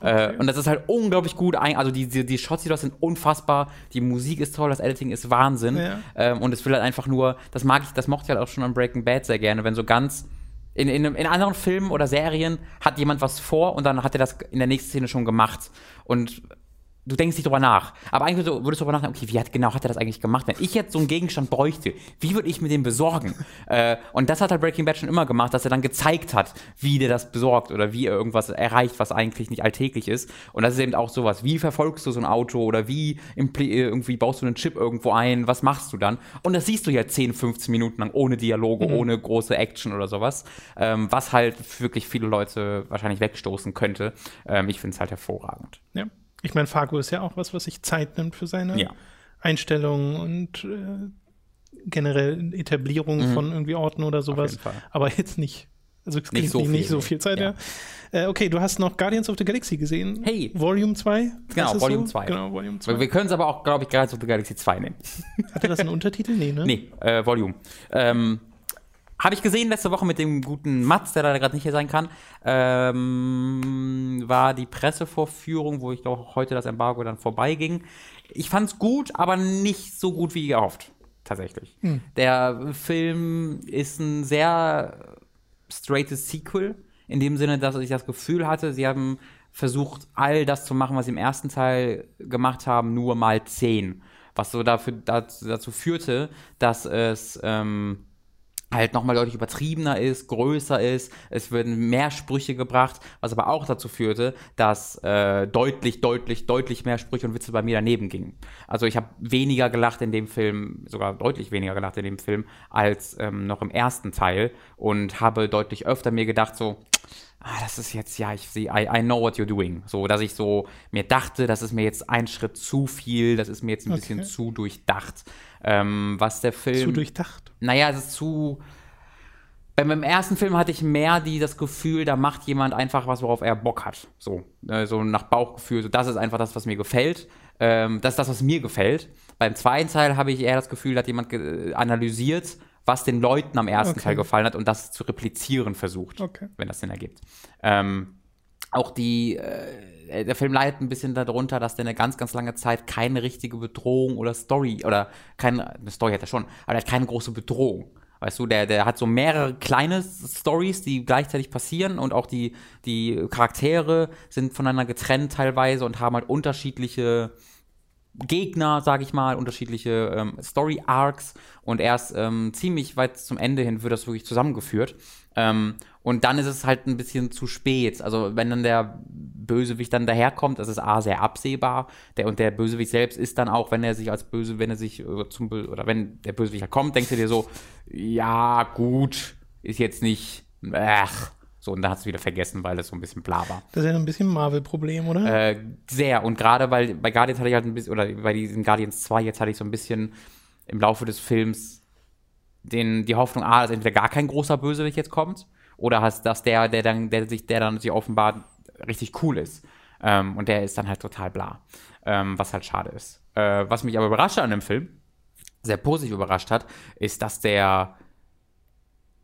Äh, und das ist halt unglaublich gut. Ein, also die, die, die Shots, die du hast, sind unfassbar. Die Musik ist toll, das Editing ist Wahnsinn. Ja. Ähm, und es will halt einfach nur, das mag ich, das mochte ich halt auch schon an Breaking Bad sehr gerne, wenn so ganz in, in, in anderen Filmen oder Serien hat jemand was vor und dann hat er das in der nächsten Szene schon gemacht. Und du denkst nicht drüber nach. Aber eigentlich so- würdest du drüber nachdenken, okay, wie hat, genau hat er das eigentlich gemacht? Wenn ich jetzt so einen Gegenstand bräuchte, wie würde ich mir den besorgen? äh, und das hat halt Breaking Bad schon immer gemacht, dass er dann gezeigt hat, wie der das besorgt oder wie er irgendwas erreicht, was eigentlich nicht alltäglich ist. Und das ist eben auch sowas. Wie verfolgst du so ein Auto oder wie äh, irgendwie baust du einen Chip irgendwo ein? Was machst du dann? Und das siehst du ja 10, 15 Minuten lang ohne Dialoge, ohne große Action oder sowas. Ähm, was halt wirklich viele Leute wahrscheinlich wegstoßen könnte. Ähm, ich finde es halt hervorragend. Ja. Ich meine, Fargo ist ja auch was, was sich Zeit nimmt für seine Ja. Einstellungen und äh, generell Etablierung von irgendwie Orten oder sowas. Mhm. Aber jetzt nicht. Also es klingt so nicht, viel, nicht so viel Zeit, ja. Ja. Äh, okay, du hast noch Guardians of the Galaxy gesehen. Hey. Volume 2? Genau, es Volume so? 2. Genau, Volume Wir 2. können es aber auch, glaube ich, Guardians of the Galaxy 2 nehmen. Hatte das einen Untertitel? Nee, ne? Nee, äh, Volume. Ähm, Habe ich gesehen letzte Woche mit dem guten Mats, der da gerade nicht hier sein kann. Ähm, war die Pressevorführung, wo ich glaube heute das Embargo dann vorbeiging. Ich fand's gut, aber nicht so gut wie gehofft. Tatsächlich. Der Film ist ein sehr straightes Sequel, in dem Sinne, dass ich das Gefühl hatte, sie haben versucht, all das zu machen, was sie im ersten Teil gemacht haben, nur mal zehn. Was so dafür, dazu, dazu führte, dass es ähm, halt nochmal deutlich übertriebener ist, größer ist, es werden mehr Sprüche gebracht, was aber auch dazu führte, dass äh, deutlich, deutlich, deutlich mehr Sprüche und Witze bei mir daneben gingen. Also ich habe weniger gelacht in dem Film, sogar deutlich weniger gelacht in dem Film, als ähm, noch im ersten Teil und habe deutlich öfter mir gedacht so, ah, das ist jetzt, ja, ich sehe, I, I know what you're doing. So, dass ich so mir dachte, das ist mir jetzt ein Schritt zu viel, das ist mir jetzt ein bisschen Okay. zu durchdacht. Ähm, was der Film. Zu durchdacht. Naja, es ist zu. Beim, beim ersten Film hatte ich mehr die, das Gefühl, da macht jemand einfach was, worauf er Bock hat. So, äh, so nach Bauchgefühl. So, das ist einfach das, was mir gefällt. Ähm, das ist das, was mir gefällt. Beim zweiten Teil habe ich eher das Gefühl, da hat jemand analysiert, was den Leuten am ersten Okay. Teil gefallen hat und das zu replizieren versucht, Okay. wenn das Sinn ergibt. Ähm, auch die, äh, der Film leidet ein bisschen darunter, dass der eine ganz, ganz lange Zeit keine richtige Bedrohung oder Story, oder keine, eine Story hat er schon, aber er hat keine große Bedrohung. Weißt du, der, der hat so mehrere kleine Stories, die gleichzeitig passieren und auch die, die Charaktere sind voneinander getrennt teilweise und haben halt unterschiedliche Gegner, sage ich mal, unterschiedliche ähm, Story Arcs und erst ähm, ziemlich weit zum Ende hin wird das wirklich zusammengeführt. Ähm, und dann ist es halt ein bisschen zu spät. Also wenn dann der Bösewicht dann daherkommt, das ist A sehr absehbar. Der und der Bösewicht selbst ist dann auch, wenn er sich als böse, wenn er sich äh, zum Bö oder wenn der Bösewicht halt kommt, denkst du dir so, ja gut, ist jetzt nicht, ach, so und dann hast du wieder vergessen, weil es so ein bisschen bla war. Das ist ja ein bisschen ein Marvel-Problem, oder? Äh, sehr. Und gerade weil bei Guardians hatte ich halt ein bisschen, oder bei diesen Guardians 2 jetzt hatte ich so ein bisschen im Laufe des Films den, die Hoffnung, ah, dass entweder gar kein großer Bösewicht jetzt kommt, oder hast, dass der, der dann, der sich, der dann sich offenbart richtig cool ist. Ähm, und der ist dann halt total bla. Ähm, was halt schade ist. Äh, was mich aber überrascht hat an dem Film, sehr positiv überrascht hat, ist, dass der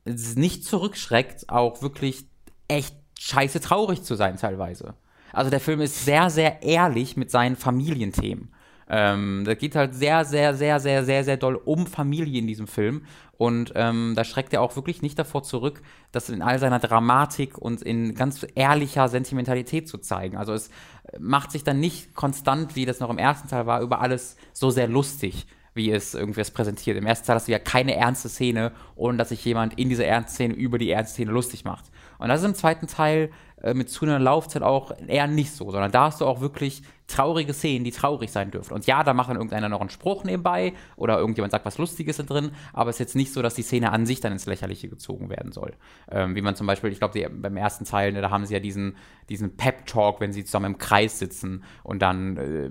nicht zurückschreckt, auch wirklich echt scheiße traurig zu sein teilweise. Also der Film ist sehr, sehr ehrlich mit seinen Familienthemen. Ähm, da geht halt sehr, sehr, sehr, sehr, sehr, sehr doll um Familie in diesem Film. Und ähm, da schreckt er auch wirklich nicht davor zurück, das in all seiner Dramatik und in ganz ehrlicher Sentimentalität zu zeigen. Also es macht sich dann nicht konstant, wie das noch im ersten Teil war, über alles so sehr lustig wie es irgendwie es präsentiert. Im ersten Teil hast du ja keine ernste Szene, ohne dass sich jemand in dieser ernsten Szene über die ernste Szene lustig macht. Und das ist im zweiten Teil äh, mit zunehmender Laufzeit auch eher nicht so, sondern da hast du auch wirklich traurige Szenen, die traurig sein dürfen. Und ja, da macht dann irgendeiner noch einen Spruch nebenbei oder irgendjemand sagt was Lustiges da drin, aber es ist jetzt nicht so, dass die Szene an sich dann ins Lächerliche gezogen werden soll. Ähm, wie man zum Beispiel, ich glaube, beim ersten Teil, ne, da haben sie ja diesen, diesen Pep-Talk, wenn sie zusammen im Kreis sitzen und dann äh,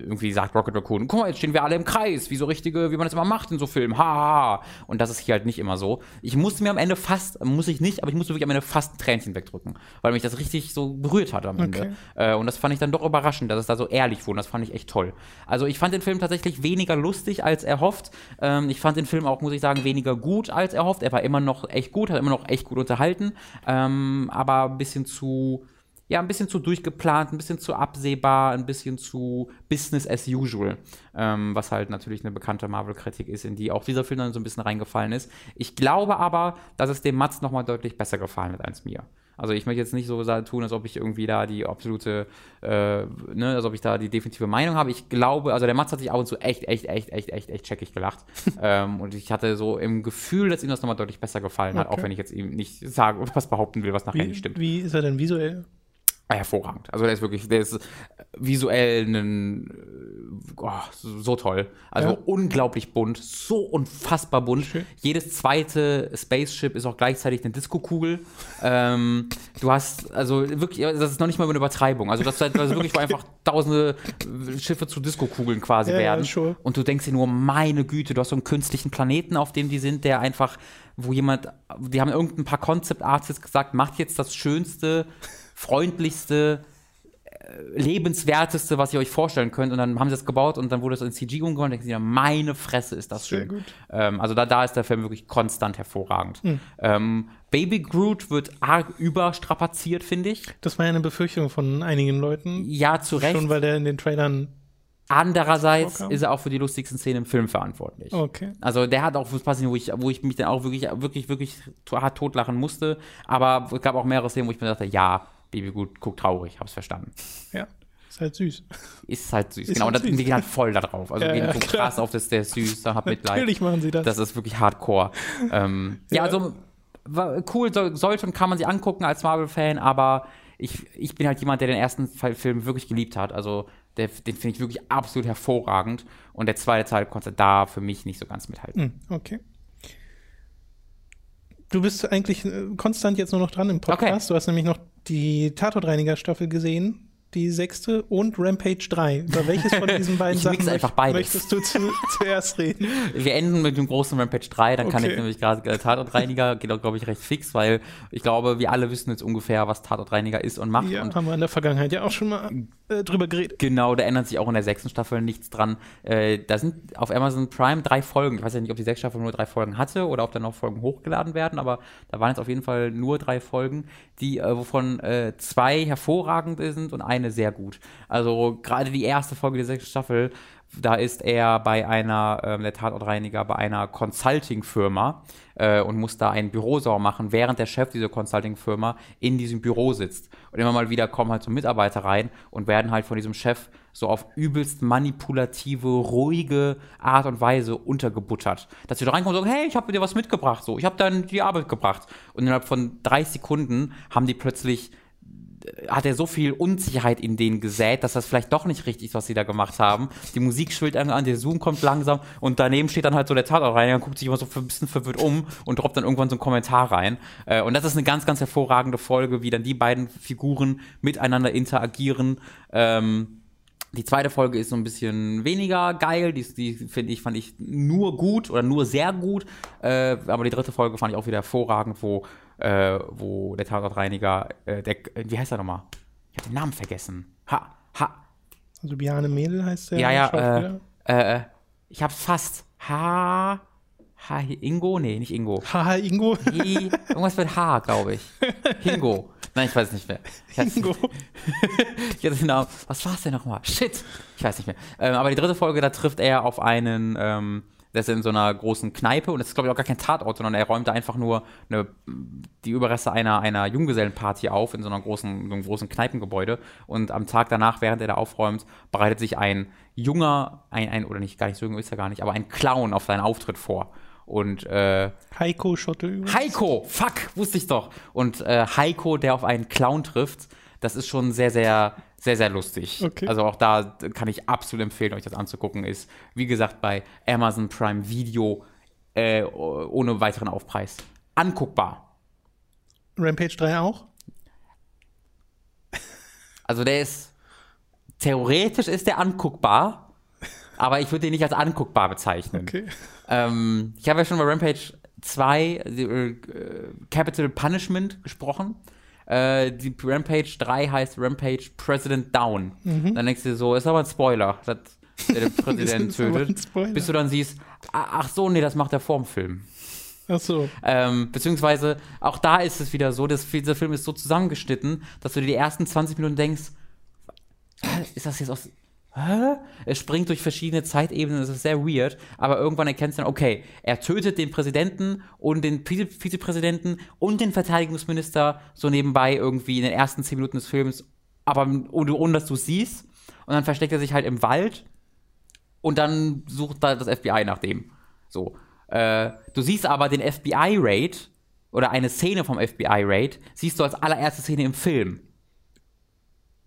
irgendwie sagt Rocket Raccoon, guck mal, jetzt stehen wir alle im Kreis, wie so richtige, wie man das immer macht in so Filmen, ha, ha, ha. Und das ist hier halt nicht immer so. Ich musste mir am Ende fast, muss ich nicht, aber ich musste wirklich am Ende fast ein Tränchen wegdrücken, weil mich das richtig so berührt hat am Ende. Okay. Äh, und das fand ich dann doch überraschend, dass es da so ehrlich wurde. Das fand ich echt toll. Also ich fand den Film tatsächlich weniger lustig als erhofft. Ähm, ich fand den Film auch, muss ich sagen, weniger gut als erhofft. Er war immer noch echt gut, hat immer noch echt gut unterhalten, ähm, aber ein bisschen zu ja, ein bisschen zu durchgeplant, ein bisschen zu absehbar, ein bisschen zu Business as usual, ähm, was halt natürlich eine bekannte Marvel-Kritik ist, in die auch dieser Film dann so ein bisschen reingefallen ist. Ich glaube aber, dass es dem Mats nochmal deutlich besser gefallen hat als mir. Also ich möchte jetzt nicht so tun, als ob ich irgendwie da die absolute, äh, ne, als ob ich da die definitive Meinung habe. Ich glaube, also der Mats hat sich ab und zu echt, echt, echt, echt, echt, echt checkig gelacht. ähm, und ich hatte so im Gefühl, dass ihm das nochmal deutlich besser gefallen hat, Okay. auch wenn ich jetzt ihm nicht sage, was behaupten will, was nachher Wie, nicht stimmt. wie ist er denn visuell? Hervorragend. Also der ist wirklich, der ist visuell ein, oh, so, toll. Also Ja. unglaublich bunt, so unfassbar bunt. Schön. Jedes zweite Spaceship ist auch gleichzeitig eine Disco-Kugel. ähm, du hast, also wirklich, das ist noch nicht mal eine Übertreibung. Also das ist also wirklich, wo einfach tausende Schiffe zu Disco-Kugeln quasi Ja, ja, werden. sure. Und du denkst dir nur, meine Güte, du hast so einen künstlichen Planeten, auf dem die sind, der einfach, wo jemand, die haben irgendein paar Concept Artists gesagt, macht jetzt das schönste, freundlichste, lebenswerteste, was ihr euch vorstellen könnt. Und dann haben sie das gebaut und dann wurde es in CG umgebaut und denken sie, ja, meine Fresse ist das Sehr schön. gut. Ähm, also da, da ist der Film wirklich konstant hervorragend. Hm. Ähm, Baby Groot wird arg überstrapaziert, finde ich. Das war ja eine Befürchtung von einigen Leuten. Ja, zu Recht. Schon weil der in den Trailern. Andererseits ist er auch für die lustigsten Szenen im Film verantwortlich. Okay. Also der hat auch was passiert, wo ich, wo ich mich dann auch wirklich, wirklich, wirklich hart totlachen musste. Aber es gab auch mehrere Szenen, wo ich mir dachte, ja, Baby gut, guck traurig, hab's verstanden. Ja. Ist halt süß. Ist halt süß. Ist genau, halt und das, die gehen halt voll da drauf. Also Ja, gehen ja, so klar. krass auf das, der süß, da hab Mitleid. Natürlich machen sie das. Das ist wirklich hardcore. ähm, ja. Ja. also war cool, soll, sollte und kann man sich angucken als Marvel-Fan, aber ich, ich bin halt jemand, der den ersten Film wirklich geliebt hat. Also der, den finde ich wirklich absolut hervorragend. Und der zweite Teil konnte da für mich nicht so ganz mithalten. Hm, okay. Du bist eigentlich äh, konstant jetzt nur noch dran im Podcast. Du hast nämlich noch die Tatortreiniger-Staffel gesehen, die sechste und Rampage 3. Über welches von diesen beiden Ich Sachen beides. möchtest du zu, zuerst reden? Wir enden mit dem großen Rampage 3, dann kann Okay. ich nämlich gerade äh, Tatortreiniger, geht auch, glaube ich, recht fix, weil ich glaube, wir alle wissen jetzt ungefähr, was Tatortreiniger ist und macht. Ja, und haben wir in der Vergangenheit ja auch schon mal äh, drüber geredet. Genau, da ändert sich auch in der sechsten Staffel nichts dran. Äh, da sind auf Amazon Prime drei Folgen. Ich weiß ja nicht, ob die sechste Staffel nur drei Folgen hatte oder ob da noch Folgen hochgeladen werden, aber da waren jetzt auf jeden Fall nur drei Folgen, die, äh, wovon äh, zwei hervorragend sind und eine sehr gut. Also gerade die erste Folge der sechsten Staffel, da ist er bei einer, ähm, der Tatortreiniger, bei einer Consulting-Firma äh, und muss da ein Büro sauber machen, während der Chef dieser Consulting-Firma in diesem Büro sitzt. Und immer mal wieder kommen halt so Mitarbeiter rein und werden halt von diesem Chef so auf übelst manipulative, ruhige Art und Weise untergebuttert. Dass sie da reinkommen und sagen, hey, ich habe dir was mitgebracht, so, ich habe dann die Arbeit gebracht. Und innerhalb von drei Sekunden haben die plötzlich hat er so viel Unsicherheit in denen gesät, dass das vielleicht doch nicht richtig ist, was sie da gemacht haben. Die Musik schwillt an, der Zoom kommt langsam und daneben steht dann halt so der Tatort rein und guckt sich immer so ein bisschen verwirrt um und droppt dann irgendwann so einen Kommentar rein. Äh, Und das ist eine ganz, ganz hervorragende Folge, wie dann die beiden Figuren miteinander interagieren. Ähm, die zweite Folge ist so ein bisschen weniger geil, die, die finde ich, fand ich nur gut oder nur sehr gut. Äh, aber die dritte Folge fand ich auch wieder hervorragend, wo, äh, wo der Tatortreiniger, äh, der, wie heißt er nochmal? Ich habe den Namen vergessen. Ha, ha, Also Biane Mädel heißt der ja, ja, Schauspieler. äh, äh, ich hab's fast. Ha, ha, Ingo? Nee, nicht Ingo. Haha, Ingo. I, irgendwas mit H, glaube ich. Hingo. Nein, ich weiß es nicht mehr. Ich Ingo. ich hatte den Namen. Was war es denn nochmal? Shit. Ich weiß nicht mehr. Ähm, aber die dritte Folge, da trifft er auf einen, ähm, der ist in so einer großen Kneipe und das ist, glaube ich, auch gar kein Tatort, sondern er räumt da einfach nur eine, die Überreste einer, einer Junggesellenparty auf in so, einer großen, so einem großen Kneipengebäude. Und am Tag danach, während er da aufräumt, bereitet sich ein junger, ein, ein oder nicht, gar nicht so jung ist er gar nicht, aber ein Clown auf seinen Auftritt vor. Und äh, Heiko Schotte übrigens. Heiko, fuck, wusste ich doch. Und äh, Heiko, der auf einen Clown trifft, das ist schon sehr, sehr, sehr, sehr lustig. Okay. Also auch da kann ich absolut empfehlen, euch das anzugucken. Ist, wie gesagt, bei Amazon Prime Video äh, ohne weiteren Aufpreis. Anguckbar. Rampage 3 auch? Also der ist, theoretisch ist der anguckbar, aber ich würde den nicht als anguckbar bezeichnen. Okay. Ähm, ich habe ja schon bei Rampage 2 äh, äh, Capital Punishment gesprochen. Äh, die Rampage 3 heißt Rampage President Down. Dann denkst du dir so, ist aber ein Spoiler, dass der den Präsidenten tötet. Bis du dann siehst, ah, ach so, nee, das macht er vorm Film. Ach so. Ähm, beziehungsweise auch da ist es wieder so, dass dieser Film ist so zusammengeschnitten, dass du dir die ersten 20 Minuten denkst, ist das jetzt aus. Hä? Es springt durch verschiedene Zeitebenen, das ist sehr weird, aber irgendwann erkennst du dann, okay, er tötet den Präsidenten und den Vize Vizepräsidenten und den Verteidigungsminister so nebenbei irgendwie in den ersten 10 Minuten des Films, aber ohne, ohne dass du es siehst. Und dann versteckt er sich halt im Wald und dann sucht da das FBI nach dem. So. Äh, du siehst aber den FBI-Raid oder eine Szene vom FBI-Raid, siehst du als allererste Szene im Film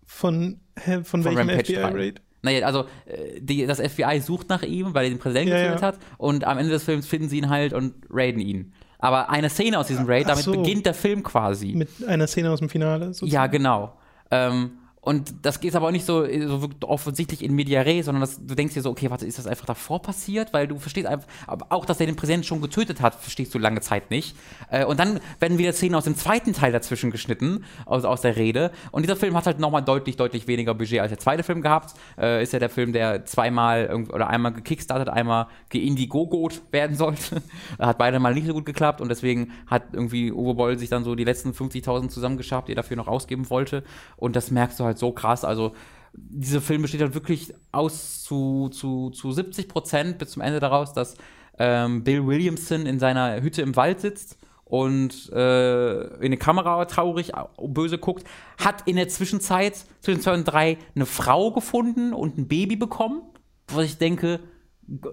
Von, hä, von, von welchem Rampage 3. FBI-Raid? Naja, also äh, die, das FBI sucht nach ihm, weil er den Präsidenten Ja, getötet ja. hat und am Ende des Films finden sie ihn halt und raiden ihn. Aber eine Szene aus diesem Raid, damit so. beginnt der Film quasi. Mit einer Szene aus dem Finale. sozusagen. Ja, genau. Ähm, und das geht aber auch nicht so, so offensichtlich in Media Res, sondern das, du denkst dir so, okay, warte, ist das einfach davor passiert? Weil du verstehst einfach, auch, dass er den Präsidenten schon getötet hat, verstehst du lange Zeit nicht. Äh, und dann werden wieder Szenen aus dem zweiten Teil dazwischen geschnitten, aus, aus der Rede. Und dieser Film hat halt nochmal deutlich, deutlich weniger Budget als der zweite Film gehabt. Äh, ist ja der Film, der zweimal oder einmal gekickstartet, einmal geindigogot werden sollte. hat beide mal nicht so gut geklappt und deswegen hat irgendwie Uwe Boll sich dann so die letzten 50.000 zusammengeschabt, die er dafür noch ausgeben wollte. Und das merkst du halt so krass. Also dieser Film besteht halt wirklich aus zu, zu, zu 70 Prozent bis zum Ende daraus, dass ähm, Bill Williamson in seiner Hütte im Wald sitzt und äh, in die Kamera traurig au- böse guckt, hat in der Zwischenzeit zwischen zwei und drei eine Frau gefunden und ein Baby bekommen, was ich denke,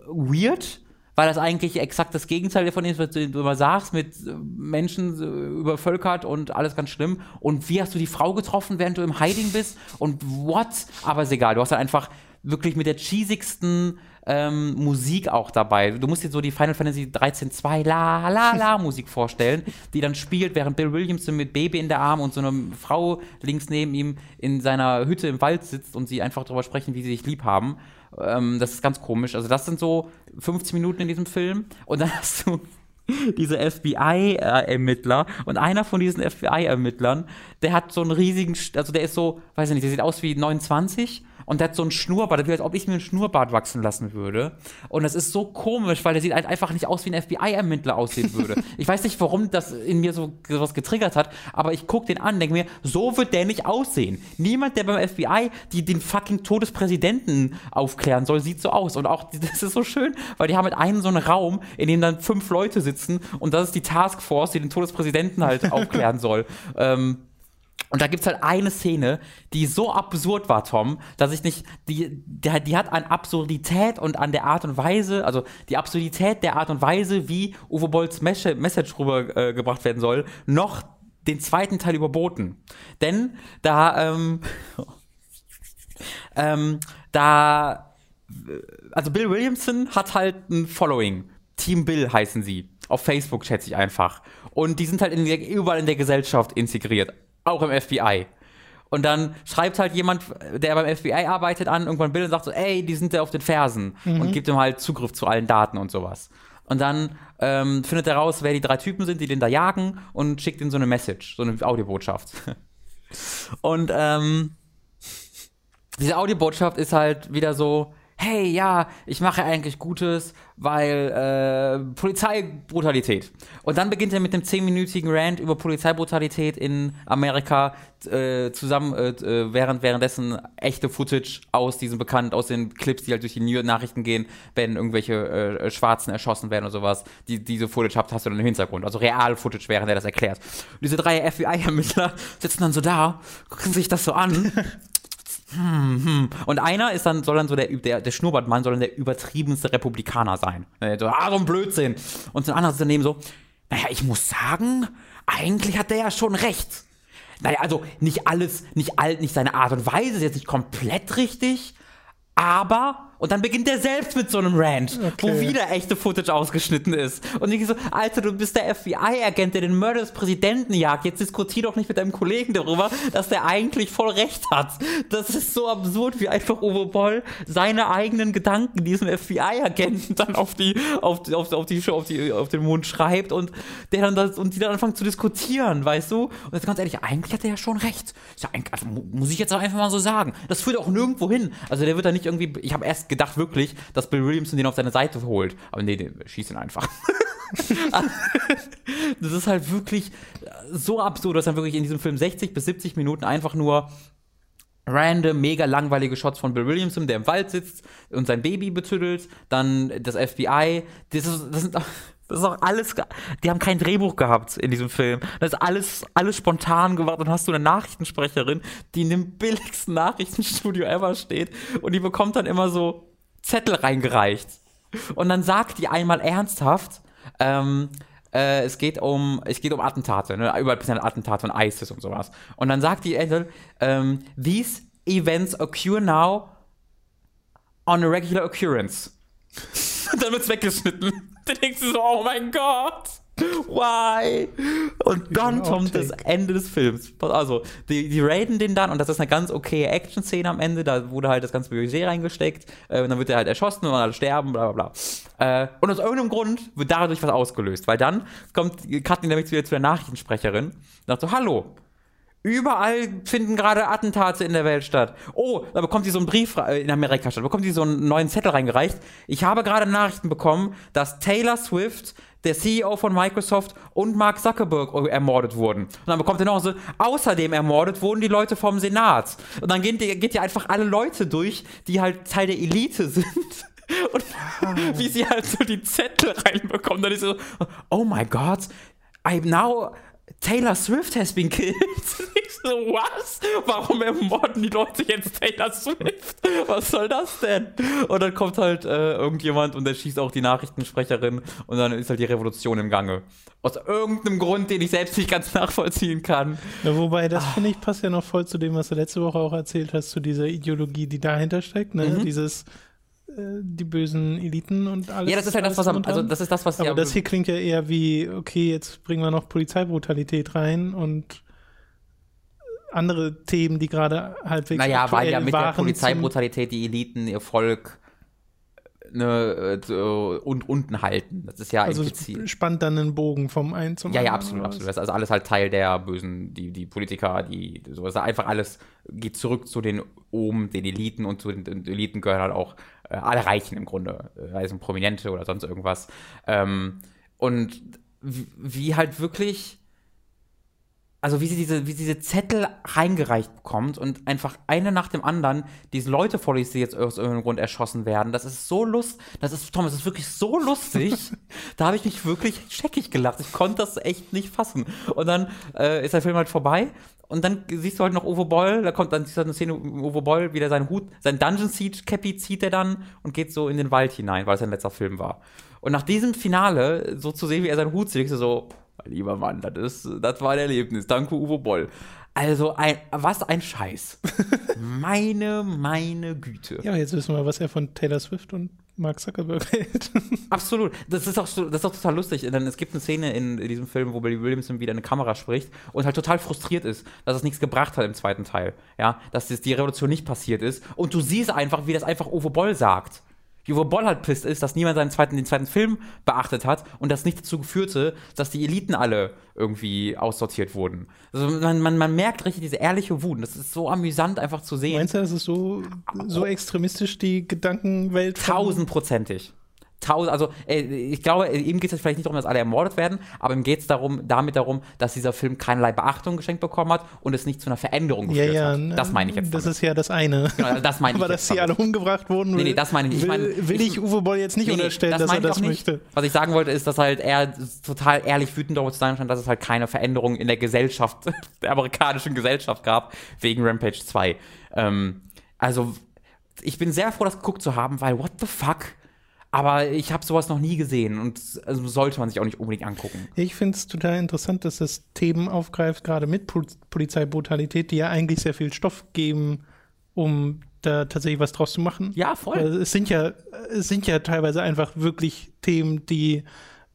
weird, weil das eigentlich exakt das Gegenteil von dem ist, was du immer sagst, mit äh, Menschen äh, übervölkert und alles ganz schlimm. Und wie hast du die Frau getroffen, während du im Hiding bist? Und what? Aber ist egal, du hast dann einfach wirklich mit der cheesigsten ähm, Musik auch dabei. Du musst dir so die Final Fantasy 13 2 La La La Musik vorstellen, die dann spielt, während Bill Williamson mit Baby in der Arm und so eine Frau links neben ihm in seiner Hütte im Wald sitzt und sie einfach darüber sprechen, wie sie sich lieb haben. Ähm, das ist ganz komisch. Also das sind so 15 Minuten in diesem Film und dann hast du diese FBI-Ermittler und einer von diesen FBI-Ermittlern, der hat so einen riesigen, also der ist so, weiß ich nicht, der sieht aus wie 29 und der hat so einen Schnurrbart, wie als ob ich mir einen Schnurrbart wachsen lassen würde. Und das ist so komisch, weil der sieht halt einfach nicht aus, wie ein FBI-Ermittler aussehen würde. ich weiß nicht, warum das in mir so was getriggert hat, aber ich gucke den an, denke mir, so wird der nicht aussehen. Niemand, der beim FBI die den fucking Tod des Präsidenten aufklären soll, sieht so aus. Und auch, das ist so schön, weil die haben mit einem so einen Raum, in dem dann fünf Leute sitzen und das ist die Taskforce, die den Tod des Präsidenten halt aufklären soll. Ähm, und da gibt's halt eine Szene, die so absurd war, Tom, dass ich nicht, die, die, die hat an Absurdität und an der Art und Weise, also die Absurdität der Art und Weise, wie Uwe Bolls Mes- Message rübergebracht äh, werden soll, noch den zweiten Teil überboten. Denn da, ähm, ähm, da, also Bill Williamson hat halt ein Following. Team Bill heißen sie. Auf Facebook schätze ich einfach. Und die sind halt in der, überall in der Gesellschaft integriert. Auch im FBI. Und dann schreibt halt jemand, der beim FBI arbeitet, an, irgendwann Bill und sagt so, ey, die sind ja auf den Fersen. Und gibt ihm halt Zugriff zu allen Daten und sowas. Und dann ähm, findet er raus, wer die drei Typen sind, die den da jagen und schickt ihm so eine Message, so eine Audiobotschaft. und ähm, diese Audiobotschaft ist halt wieder so, hey, ja, ich mache eigentlich Gutes, weil äh, Polizeibrutalität. Und dann beginnt er mit einem zehnminütigen Rant über Polizeibrutalität in Amerika, äh, zusammen, äh, äh während währenddessen echte Footage aus diesen bekannten, aus den Clips, die halt durch die Nachrichten gehen, wenn irgendwelche äh, Schwarzen erschossen werden oder sowas. Die, diese Footage habt, hast du dann im Hintergrund. Also real Footage, während er das erklärt. Und diese drei FBI-Ermittler sitzen dann so da, gucken sich das so an hm, hm. Und einer ist dann, soll dann so der, der, der Schnurrbartmann soll dann der übertriebenste Republikaner sein. So, ah, so ein Blödsinn. Und ein anderer ist daneben so, naja, ich muss sagen, eigentlich hat der ja schon recht. Naja, also nicht alles, nicht alt, nicht seine Art und Weise ist jetzt nicht komplett richtig, aber und dann beginnt er selbst mit so einem Rant, okay. wo wieder echte Footage ausgeschnitten ist. Und ich so, Alter, du bist der FBI-Agent, der den Mörder des Präsidenten jagt. Jetzt diskutier doch nicht mit deinem Kollegen darüber, dass der eigentlich voll recht hat. Das ist so absurd, wie einfach Uwe Boll seine eigenen Gedanken diesem FBI-Agenten dann auf die, auf, auf, auf, die, auf, die, auf den Mund schreibt und der dann das, und die dann anfangen zu diskutieren, weißt du? Und jetzt ganz ehrlich, eigentlich hat er ja schon recht. Ja also, muss ich jetzt auch einfach mal so sagen. Das führt auch nirgendwo hin. Also der wird da nicht irgendwie, ich habe erst gedacht wirklich, dass Bill Williamson den auf seine Seite holt. Aber nee, den schießt ihn einfach. das ist halt wirklich so absurd, dass dann wirklich in diesem Film 60 bis 70 Minuten einfach nur random, mega langweilige Shots von Bill Williamson, der im Wald sitzt und sein Baby betüdelt, dann das FBI, das, ist, das sind das ist auch alles, die haben kein Drehbuch gehabt in diesem Film. Das ist alles, alles spontan gemacht und hast du eine Nachrichtensprecherin, die in dem billigsten Nachrichtenstudio ever steht und die bekommt dann immer so Zettel reingereicht. Und dann sagt die einmal ernsthaft, ähm, äh, es geht um, es geht um Attentate, ne? überall sind Attentate und ISIS und sowas. Und dann sagt die Edel, ähm, these events occur now on a regular occurrence. und dann wird's weggeschnitten. Dann denkst du so, oh mein Gott. Why? Und dann kommt das Ende des Films. Also, die, die raiden den dann und das ist eine ganz okay Action-Szene am Ende. Da wurde halt das ganze Budget reingesteckt. Äh, und dann wird er halt erschossen und alle sterben, bla bla bla. Äh, und aus irgendeinem Grund wird dadurch was ausgelöst. Weil dann kommt Katrin nämlich wieder zu der Nachrichtensprecherin und sagt so: Hallo, Überall finden gerade Attentate in der Welt statt. Oh, da bekommt sie so einen Brief äh, in Amerika statt, bekommt sie so einen neuen Zettel reingereicht. Ich habe gerade Nachrichten bekommen, dass Taylor Swift, der CEO von Microsoft und Mark Zuckerberg ermordet wurden. Und dann bekommt er noch so, außerdem ermordet wurden die Leute vom Senat. Und dann geht, geht ja einfach alle Leute durch, die halt Teil der Elite sind. Und wie sie halt so die Zettel reinbekommen. Dann ist so, oh my God, I'm now Taylor Swift has been killed. ich so, was? Warum ermorden die Leute jetzt Taylor Swift? Was soll das denn? Und dann kommt halt äh, irgendjemand und der schießt auch die Nachrichtensprecherin und dann ist halt die Revolution im Gange. Aus irgendeinem Grund, den ich selbst nicht ganz nachvollziehen kann. Ja, wobei, das ah. finde ich passt ja noch voll zu dem, was du letzte Woche auch erzählt hast, zu dieser Ideologie, die dahinter steckt. Ne? Mhm. Dieses die bösen Eliten und alles. Ja, das ist halt das, was am, also das ist das, was Aber das hier klingt ja eher wie, okay, jetzt bringen wir noch Polizeibrutalität rein und andere Themen, die gerade halbwegs Naja, weil ja mit der Polizeibrutalität die Eliten ihr Volk ne, äh, und unten halten. Das ist ja also impliziert. spannt dann einen Bogen vom einen zum ja, anderen. Ja, absolut, absolut. Das ist also alles halt Teil der Bösen, die, die Politiker, die sowas. Einfach alles geht zurück zu den oben, den Eliten und zu den, den Eliten gehören halt auch äh, alle Reichen im Grunde, sei Prominente oder sonst irgendwas. Ähm, und wie halt wirklich also wie sie diese, wie sie diese Zettel reingereicht bekommt und einfach eine nach dem anderen diese Leute vorliest, die jetzt aus irgendeinem Grund erschossen werden. Das ist so lust, das ist, Tom, das ist wirklich so lustig. da habe ich mich wirklich scheckig gelacht. Ich konnte das echt nicht fassen. Und dann äh, ist der Film halt vorbei und dann siehst du halt noch Uwe Boll, da kommt dann eine Szene, Uwe Boll wieder seinen Hut, sein Dungeon Siege Cappy zieht er dann und geht so in den Wald hinein, weil es sein letzter Film war. Und nach diesem Finale, so zu sehen, wie er seinen Hut zieht, so, lieber Mann, das, ist, das war ein Erlebnis. Danke, Uwe Boll. Also, ein, was ein Scheiß. meine, meine Güte. Ja, jetzt wissen wir, was er von Taylor Swift und Mark Zuckerberg hält. Absolut. Das ist, auch, das ist auch total lustig. Denn es gibt eine Szene in, in diesem Film, wo Billy Williamson wieder eine Kamera spricht und halt total frustriert ist, dass es nichts gebracht hat im zweiten Teil. Ja, dass das, die Revolution nicht passiert ist. Und du siehst einfach, wie das einfach Uwe Boll sagt Uwe Boll halt pisst ist, dass niemand seinen zweiten, den zweiten Film beachtet hat und das nicht dazu führte, dass die Eliten alle irgendwie aussortiert wurden. Also man, man, man merkt richtig diese ehrliche Wut. Das ist so amüsant einfach zu sehen. Meinst du, das ist so, so extremistisch die Gedankenwelt? Tausendprozentig. Tausend, also äh, ich glaube, ihm geht es vielleicht nicht darum, dass alle ermordet werden, aber ihm geht es darum, damit darum, dass dieser Film keinerlei Beachtung geschenkt bekommen hat und es nicht zu einer Veränderung Ja, geführt ja, hat. ne, Das meine ich jetzt. Das damit. ist ja das eine. Genau, also das meine ich Aber dass sie alle umgebracht wurden, Nee, nee, das meine ich. Ich will, meine, will ich- ich Uwe Boll jetzt nicht Nee, unterstellen, dass er ich das möchte. Was ich sagen wollte, ist, dass halt er total ehrlich wütend darüber zu sein scheint, dass es halt keine Veränderung in der Gesellschaft, der amerikanischen Gesellschaft gab, wegen Rampage 2. Ähm, also, ich bin sehr froh, das geguckt zu haben, weil what the fuck? Aber ich habe sowas noch nie gesehen und also sollte man sich auch nicht unbedingt angucken. Ich finde es total interessant, dass das Themen aufgreift, gerade mit Pol Polizeibrutalität, die ja eigentlich sehr viel Stoff geben, um da tatsächlich was draus zu machen. Ja, voll. Also es sind ja, es sind ja teilweise einfach wirklich Themen, die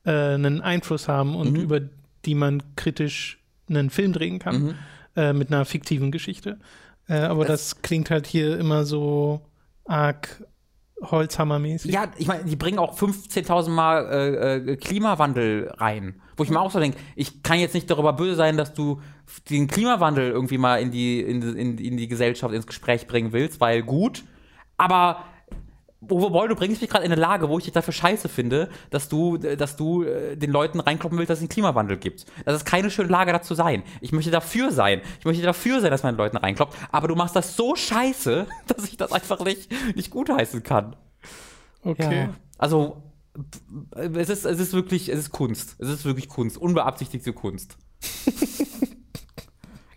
äh, einen Einfluss haben und Mhm. über die man kritisch einen Film drehen kann Mhm. äh, mit einer fiktiven Geschichte. Äh, aber das, klingt halt hier immer so arg Holzhammermäßig. Ja, ich meine, die bringen auch 15.000 Mal äh, äh, Klimawandel rein. Wo ich mir auch so denke, ich kann jetzt nicht darüber böse sein, dass du den Klimawandel irgendwie mal in die, in, in, in die Gesellschaft, ins Gespräch bringen willst, weil gut. Aber Boll, du bringst mich gerade in eine Lage, wo ich dich dafür scheiße finde, dass du, äh, dass du äh, den Leuten reinkloppen willst, dass es einen Klimawandel gibt. Das ist keine schöne Lage, dazu sein. Ich möchte dafür sein. Ich möchte dafür sein, dass man den Leuten reinkloppt. Aber du machst das so scheiße, dass ich das einfach nicht, nicht gutheißen kann. Okay. Ja. Also, es ist, es ist wirklich, es ist Kunst. Es ist wirklich Kunst. Unbeabsichtigte Kunst.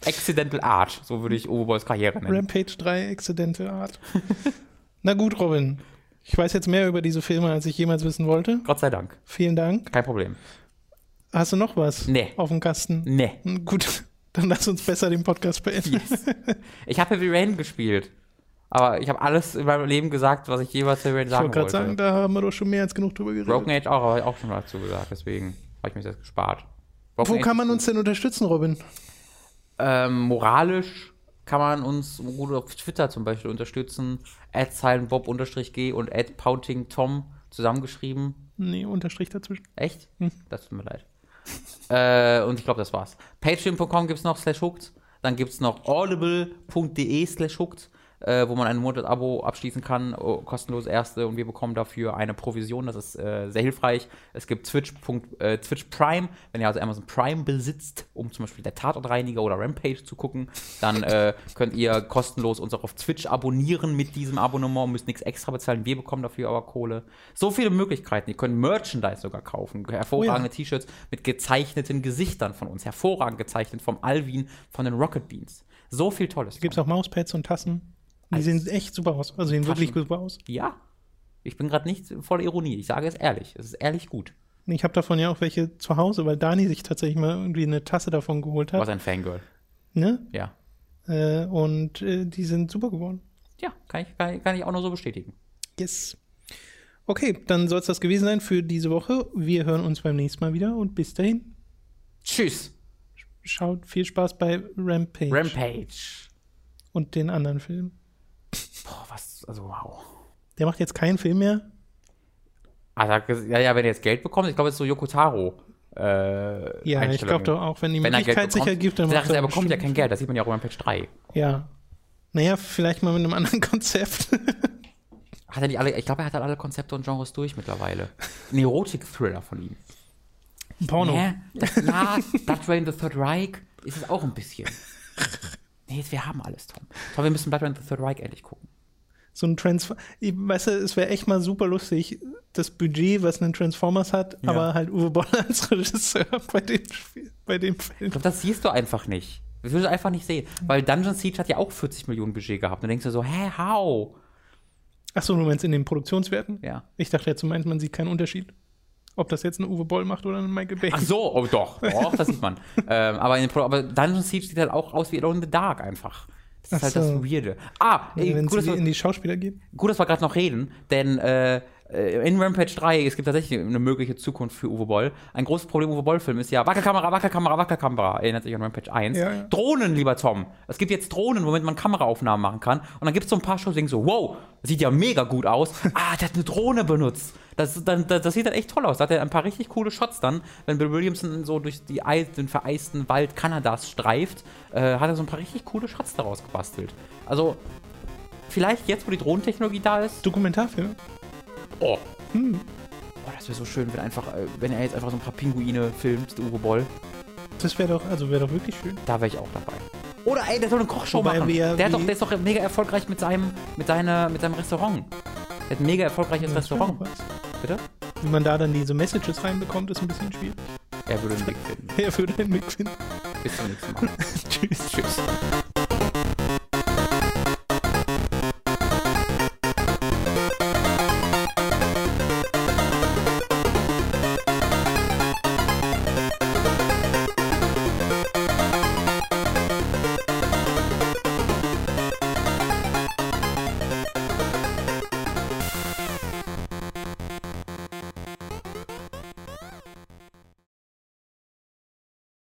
Accidental Art, so würde ich Bolls Karriere nennen. Rampage 3, Accidental Art. Na gut, Robin. Ich weiß jetzt mehr über diese Filme, als ich jemals wissen wollte. Gott sei Dank. Vielen Dank. Kein Problem. Hast du noch was Nee. auf dem Kasten? Nee. Hm, Gut, dann lass uns besser den Podcast beenden. Ich habe Heavy Rain gespielt. Aber ich habe alles in meinem Leben gesagt, was ich jeweils Heavy Rain Ich sagen wollte gerade wollte. sagen, da haben wir doch schon mehr als genug drüber geredet. Broken Age auch, aber auch schon dazu gesagt. Deswegen habe ich mir das gespart. Broken Wo Age kann man uns denn unterstützen, Robin? Ähm, moralisch kann man uns gut auf Twitter zum Beispiel unterstützen. @silentbob_g und @pountingtom zusammengeschrieben. Nee, Unterstrich dazwischen. Echt? Hm. Das tut mir leid. äh, und ich glaube, das war's. Patreon.com gibt's noch slash hooked. Dann gibt's noch audible.de slash hooked, äh, wo man ein Monat-Abo abschließen kann, oh, kostenlos erste und wir bekommen dafür eine Provision. Das ist äh, sehr hilfreich. Es gibt Twitch, äh, Twitch Prime, wenn ihr also Amazon Prime besitzt, um zum Beispiel der Tatortreiniger oder Rampage zu gucken, dann äh, könnt ihr kostenlos uns auch auf Twitch abonnieren mit diesem Abonnement, müsst nichts extra bezahlen. Wir bekommen dafür aber Kohle. So viele Möglichkeiten. Ihr könnt Merchandise sogar kaufen. Hervorragende T-Shirts mit gezeichneten Gesichtern von uns. Hervorragend gezeichnet vom Alvin von den Rocket Beans. So viel Tolles. Gibt es auch Mauspads und Tassen? Die sehen echt super aus. Also sehen wirklich super aus. Ja. Ich bin gerade nicht voller Ironie. Ich sage es ehrlich. Es ist ehrlich gut. Ich habe davon ja auch welche zu Hause, weil Dani sich tatsächlich mal irgendwie eine Tasse davon geholt Was hat. ein Fangirl. Ne? Ja. Äh, und äh, die sind super geworden. Ja, kann ich, kann, kann ich auch nur so bestätigen. Yes. Okay, dann soll es das gewesen sein für diese Woche. Wir hören uns beim nächsten Mal wieder und bis dahin. Tschüss. Schaut viel Spaß bei Rampage Rampage. und den anderen Filmen. Boah, was, also wow. Der macht jetzt keinen Film mehr. Also, ja, ja, wenn er jetzt Geld bekommt, ich glaube, es ist so Yokotaro. Äh, Ja, ich glaube doch auch, wenn die Wenn Geld Möglichkeit sich ergibt, dann macht er er bekommt ja kein Geld, das sieht man ja auch in Rampage 3. Ja. Naja, vielleicht mal mit einem anderen Konzept. Hat er nicht alle, ich glaube, er hat halt alle Konzepte und Genres durch mittlerweile. Ein Erotik-Thriller von ihm. Porno. Nee, das, ja, Blood Rain the Third Reich ist es auch ein bisschen. Nee, wir haben alles, Tom. Tom, wir müssen Blood Rain the Third Reich endlich gucken. So ein Transform. Weißt du, es wäre echt mal super lustig, das Budget, was ein Transformers hat, Ja. aber halt Uwe Boll als Regisseur bei dem, Spiel, bei dem Film. Ich glaube, das siehst du einfach nicht. Das willst du einfach nicht sehen. Weil Dungeon Siege hat ja auch 40 Millionen Budget gehabt. Und dann denkst du so, hä, how? Achso, du meinst in den Produktionswerten? Ja. Ich dachte jetzt, du meinst, man sieht keinen Unterschied. Ob das jetzt ein Uwe Boll macht oder ein Michael Bay. Ach so, oh doch, doch, das sieht man. ähm, aber, in den aber Dungeon Siege sieht halt auch aus wie Alone in the Dark einfach. Das ist Ach halt so. das Weirde. Ah, ey, Wenn gut, dass es wir, in die Schauspieler geht. gut, dass wir gerade noch reden, denn äh, in Rampage 3, es gibt tatsächlich eine mögliche Zukunft für Uwe Boll. Ein großes Problem Uwe Boll-Film ist ja Wackelkamera, Wackelkamera, Wackelkamera. Erinnert sich an Rampage 1. Ja, ja. Drohnen, lieber Tom. Es gibt jetzt Drohnen, womit man Kameraaufnahmen machen kann. Und dann gibt es so ein paar Shows, die denken so, wow, das sieht ja mega gut aus. Ah, der hat eine Drohne benutzt. Das, dann, das, das sieht dann echt toll aus. Da hat er ein paar richtig coole Shots dann. Wenn Bill Williamson so durch die, den vereisten Wald Kanadas streift, äh, hat er so ein paar richtig coole Shots daraus gebastelt. Also, vielleicht jetzt, wo die Drohnentechnologie da ist, Dokumentarfilm. Oh. Oh, das wäre so schön, wenn einfach, äh, wenn er jetzt einfach so ein paar Pinguine filmt, der Uwe Boll. Das wäre doch, also wäre doch wirklich schön. Da wäre ich auch dabei. Oder ey, der soll eine Kochshow Wobei machen. wir- der, hat doch, der ist doch mega erfolgreich mit seinem, mit seiner, mit seinem Restaurant. Der hat ein mega erfolgreiches Das wär Restaurant. Bitte? Wie man da dann diese Messages reinbekommt, ist ein bisschen schwierig. Er würde einen Weg finden. Er würde den Weg finden. Bis zum nächsten Mal. Tschüss. Tschüss.